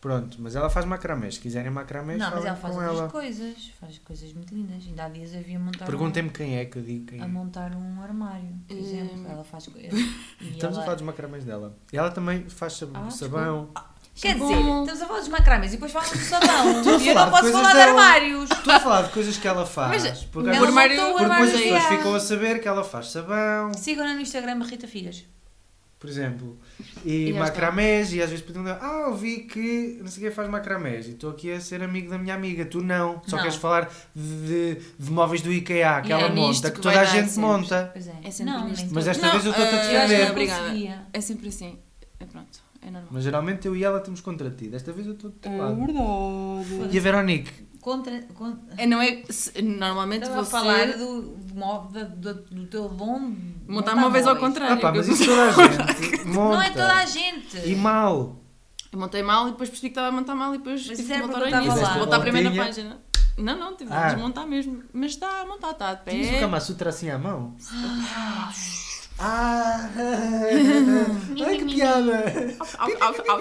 Speaker 2: Pronto. Mas ela faz macramés. Se quiserem macramés,
Speaker 4: não, mas ela faz outras
Speaker 2: ela.
Speaker 4: coisas. Faz coisas muito lindas. Ainda há dias havia montar
Speaker 2: Perguntem-me quem é que eu digo quem
Speaker 4: um, a
Speaker 2: é.
Speaker 4: montar um armário, por
Speaker 3: Hum.
Speaker 4: exemplo. Ela faz coisas. (laughs)
Speaker 2: Estamos a falar dos macramés dela. E ela também faz sab-
Speaker 4: Ah,
Speaker 2: sabão.
Speaker 4: Quer
Speaker 3: Bom.
Speaker 4: dizer, estamos a falar dos macrames e depois falamos do sabão. (laughs) E eu não posso falar de
Speaker 2: dela.
Speaker 4: armários.
Speaker 2: Estou a falar de coisas que ela (laughs) faz.
Speaker 3: Mas,
Speaker 2: porque
Speaker 4: ela
Speaker 2: às vezes-
Speaker 3: armário-
Speaker 4: montou o
Speaker 2: porque
Speaker 4: armário
Speaker 2: depois as pessoas ficam a saber que ela faz sabão.
Speaker 4: Sigam-na no Instagram Rita Filhas.
Speaker 2: Por exemplo, e,
Speaker 3: E
Speaker 2: macramés, e às vezes dizer, ah, eu vi que não sei quem faz macramés, e estou aqui a ser amigo da minha amiga, tu não, só
Speaker 4: Não.
Speaker 2: queres falar de, de móveis do IKEA, que
Speaker 4: E
Speaker 2: ela
Speaker 4: é
Speaker 2: monta, que
Speaker 3: que
Speaker 2: toda a gente
Speaker 3: sempre.
Speaker 2: monta.
Speaker 4: Pois é.
Speaker 3: É sempre
Speaker 4: não,
Speaker 3: nisto.
Speaker 4: nem
Speaker 2: Mas esta
Speaker 3: Não,
Speaker 2: vez eu estou-te a
Speaker 3: eh,
Speaker 2: defender.
Speaker 3: Obrigada. É sempre assim. É pronto. É normal.
Speaker 2: Mas geralmente eu e ela estamos contra ti, desta vez eu estou do teu lado.
Speaker 3: verdade.
Speaker 2: E a Veronique?
Speaker 4: Contra, contra,
Speaker 3: É, não é. se- Normalmente
Speaker 4: Estava a
Speaker 3: você.
Speaker 4: falar do, do, do, do teu dom de
Speaker 3: Montar móveis ao
Speaker 2: Ah
Speaker 3: contrário.
Speaker 2: pá,
Speaker 3: que
Speaker 2: mas isso toda a gente monta.
Speaker 4: Não é toda a gente.
Speaker 2: E mal.
Speaker 3: Eu montei mal e depois percebi que estava a montar mal e depois
Speaker 4: Mas
Speaker 3: tive que
Speaker 4: era
Speaker 3: voltar ao início. Voltar à primeira
Speaker 2: Voltinha.
Speaker 3: página. Não, não, tive
Speaker 2: Ah.
Speaker 3: de desmontar mesmo. Mas está a montar, está de
Speaker 2: Tinhas o
Speaker 3: pé.
Speaker 2: Kama Sutra assim à mão? Ah! (laughs) Ai que piada!
Speaker 3: Au, au, au.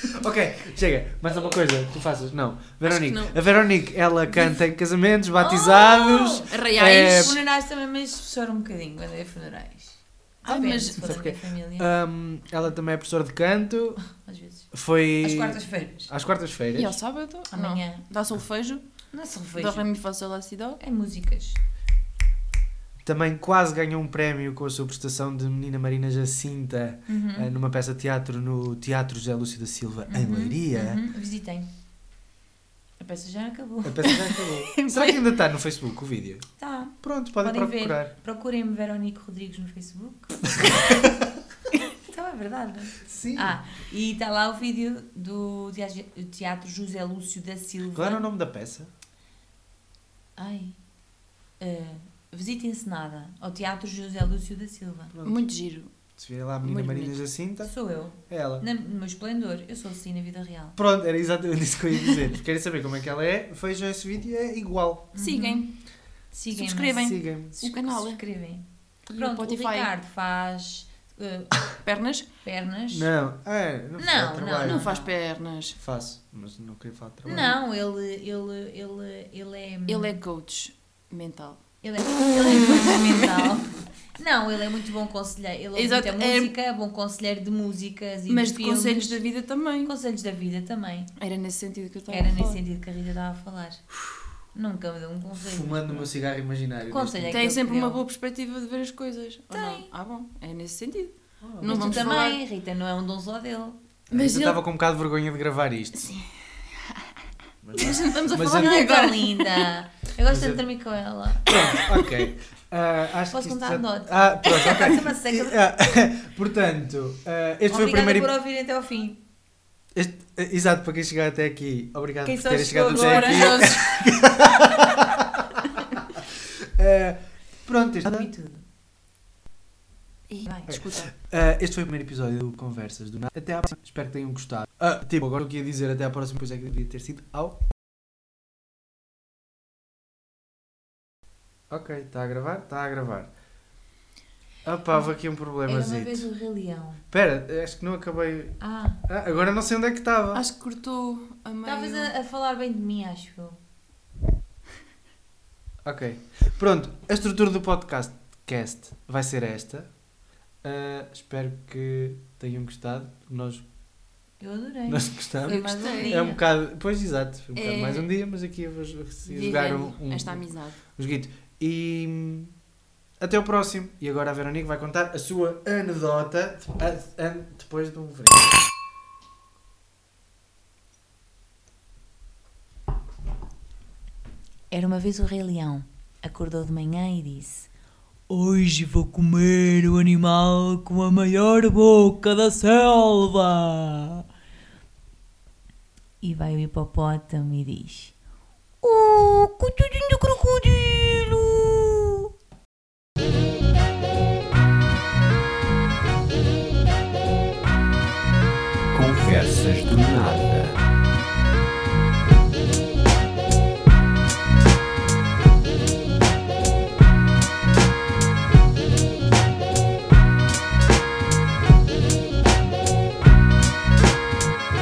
Speaker 3: (laughs)
Speaker 2: Ok, chega. Mais alguma coisa que tu faças? Não. Veronique.
Speaker 3: não.
Speaker 2: A Veronique, ela canta em casamentos, batizados.
Speaker 3: Arraiais.
Speaker 4: Funerais também, mas choro um bocadinho quando é funerais.
Speaker 3: Ai,
Speaker 4: Depende,
Speaker 3: mas-
Speaker 4: se for
Speaker 2: sabe
Speaker 4: da
Speaker 2: porquê?
Speaker 4: minha família,
Speaker 2: Hum, ela também é professora de canto. (laughs)
Speaker 4: às vezes.
Speaker 2: Foi.
Speaker 4: Às quartas-feiras.
Speaker 2: Às quartas-feiras.
Speaker 3: E ao sábado?
Speaker 4: Amanhã.
Speaker 3: Não. Dá solfejo.
Speaker 4: Não são
Speaker 3: Dó,
Speaker 4: feios.
Speaker 3: ré, mi, fá, sol.
Speaker 4: É músicas.
Speaker 2: Também quase ganhou um prémio com a sua prestação de Menina Marina Jacinta
Speaker 4: Uhum.
Speaker 2: eh, numa peça de teatro no Teatro José Lúcio da Silva, em
Speaker 4: Uhum,
Speaker 2: Leiria.
Speaker 4: uhum. Visitei. A peça já acabou.
Speaker 2: A peça já acabou. (laughs) Será que ainda está no Facebook o vídeo?
Speaker 4: Tá.
Speaker 2: Pronto, podem,
Speaker 4: Podem ver.
Speaker 2: procurar.
Speaker 4: Procurem-me Veronique Rodrigues no Facebook. (laughs) então é verdade.
Speaker 2: Sim.
Speaker 4: Ah, e está lá o vídeo do Teatro- Teatro José Lúcio da Silva.
Speaker 2: Qual era o nome da peça?
Speaker 4: Ai. Uh, visita encenada ao Teatro José Lúcio da Silva.
Speaker 2: Pronto.
Speaker 3: Muito giro.
Speaker 2: Se vier lá a Menina
Speaker 3: Muito
Speaker 2: Marina
Speaker 3: bonito.
Speaker 2: Jacinta,
Speaker 4: Sou eu.
Speaker 2: é ela.
Speaker 4: Na- no meu esplendor. Eu sou assim na vida real.
Speaker 2: Pronto, era exatamente isso que eu ia dizer. Se querem saber como é que ela é, vejam esse vídeo, é igual.
Speaker 3: Sigam.
Speaker 4: Sigam-me.
Speaker 3: Subscrevem.
Speaker 2: Sigam-me.
Speaker 3: O canal.
Speaker 4: Subscrevem.
Speaker 3: O
Speaker 4: Pronto, o. Ricardo faz uh,
Speaker 3: Pernas?
Speaker 4: pernas.
Speaker 2: Não, é, não,
Speaker 4: Não,
Speaker 2: faz
Speaker 4: não.
Speaker 3: Não faz pernas.
Speaker 2: Faço, mas não queria falar de trabalho.
Speaker 4: Não, ele, ele, ele, ele é.
Speaker 3: Ele é coach mental.
Speaker 4: Ele é, ele é fundamental. Não, ele é muito bom conselheiro. Ele ouve
Speaker 3: Exato,
Speaker 4: muita
Speaker 3: é-
Speaker 4: música, é bom conselheiro de músicas e
Speaker 3: Mas
Speaker 4: de
Speaker 3: de
Speaker 4: filmes.
Speaker 3: conselhos da vida também.
Speaker 4: Conselhos da vida também.
Speaker 3: Era nesse sentido que eu estava
Speaker 4: Era
Speaker 3: a
Speaker 4: nesse
Speaker 3: falar.
Speaker 4: sentido que a Rita estava a falar. Nunca me deu um conselho.
Speaker 2: Fumando o meu cigarro imaginário.
Speaker 4: Conselho é que
Speaker 3: Tem sempre uma boa perspectiva de ver as coisas. ou não?
Speaker 4: Tem.
Speaker 3: Ah, bom. É nesse sentido.
Speaker 2: Ah,
Speaker 4: Mas
Speaker 3: Não
Speaker 4: tu
Speaker 3: vamos
Speaker 4: também, Rita, não é um dom só dele.
Speaker 3: Mas
Speaker 2: eu
Speaker 3: ele-
Speaker 2: estava com um bocado de vergonha de gravar isto.
Speaker 3: Sim.
Speaker 2: Mas, (laughs)
Speaker 3: Mas não estamos a
Speaker 2: Mas
Speaker 3: falar
Speaker 4: Não é
Speaker 3: agora.
Speaker 4: tão linda. Eu gosto de dormir com ela.
Speaker 2: Pronto, ok. (coughs) Ah, acho
Speaker 4: Posso
Speaker 2: que
Speaker 4: contar
Speaker 2: já-
Speaker 4: anedotas?
Speaker 2: Ah, pronto, ok. (laughs) Ah, (laughs) Portanto, ah, este foi o
Speaker 4: Obrigada
Speaker 2: primeiro.
Speaker 4: por ouvirem até ao fim.
Speaker 2: Este, exato, para quem chegar até aqui, obrigado
Speaker 4: Quem
Speaker 2: por terem chegado
Speaker 4: chegou
Speaker 2: até
Speaker 4: agora.
Speaker 2: aqui. Eh, (laughs) pronto, este.
Speaker 3: Ih,
Speaker 4: Vai.
Speaker 2: Eh, este foi o primeiro episódio do Conversas do Nada. Até à próxima, espero que tenham gostado. Ah, tipo, agora o que ia dizer até à próxima, pois é que devia ter sido ao. Ok, está a gravar? Está a gravar. Opa, houve aqui um
Speaker 4: Era
Speaker 2: problema.
Speaker 4: uma vez o Rei Leão.
Speaker 2: Espera, acho que não acabei.
Speaker 4: Ah,
Speaker 2: Ah, agora não sei onde é que estava.
Speaker 3: Acho que cortou a meio.
Speaker 4: estavas a, a falar bem de mim, acho eu.
Speaker 2: Ok. Pronto, a estrutura do podcast cast vai ser esta. Ah, espero que tenham gostado. Nós,
Speaker 4: Eu adorei.
Speaker 2: nós gostamos.
Speaker 4: Foi mais um dia.
Speaker 2: É um bocado. Pois exato, foi um bocado
Speaker 3: É-
Speaker 2: mais um dia, mas aqui eu vou jogar um, um,
Speaker 3: esta amizade.
Speaker 2: um joguito. E até o próximo. E agora a Veronique vai contar a sua anedota a- a- depois do verão.
Speaker 4: Era uma vez o Rei Leão. Acordou de manhã e disse: Hoje vou comer o animal com a maior boca da selva. E vai o hipopótamo e diz: Oh, coitadinho do crocodilo!
Speaker 1: Nada.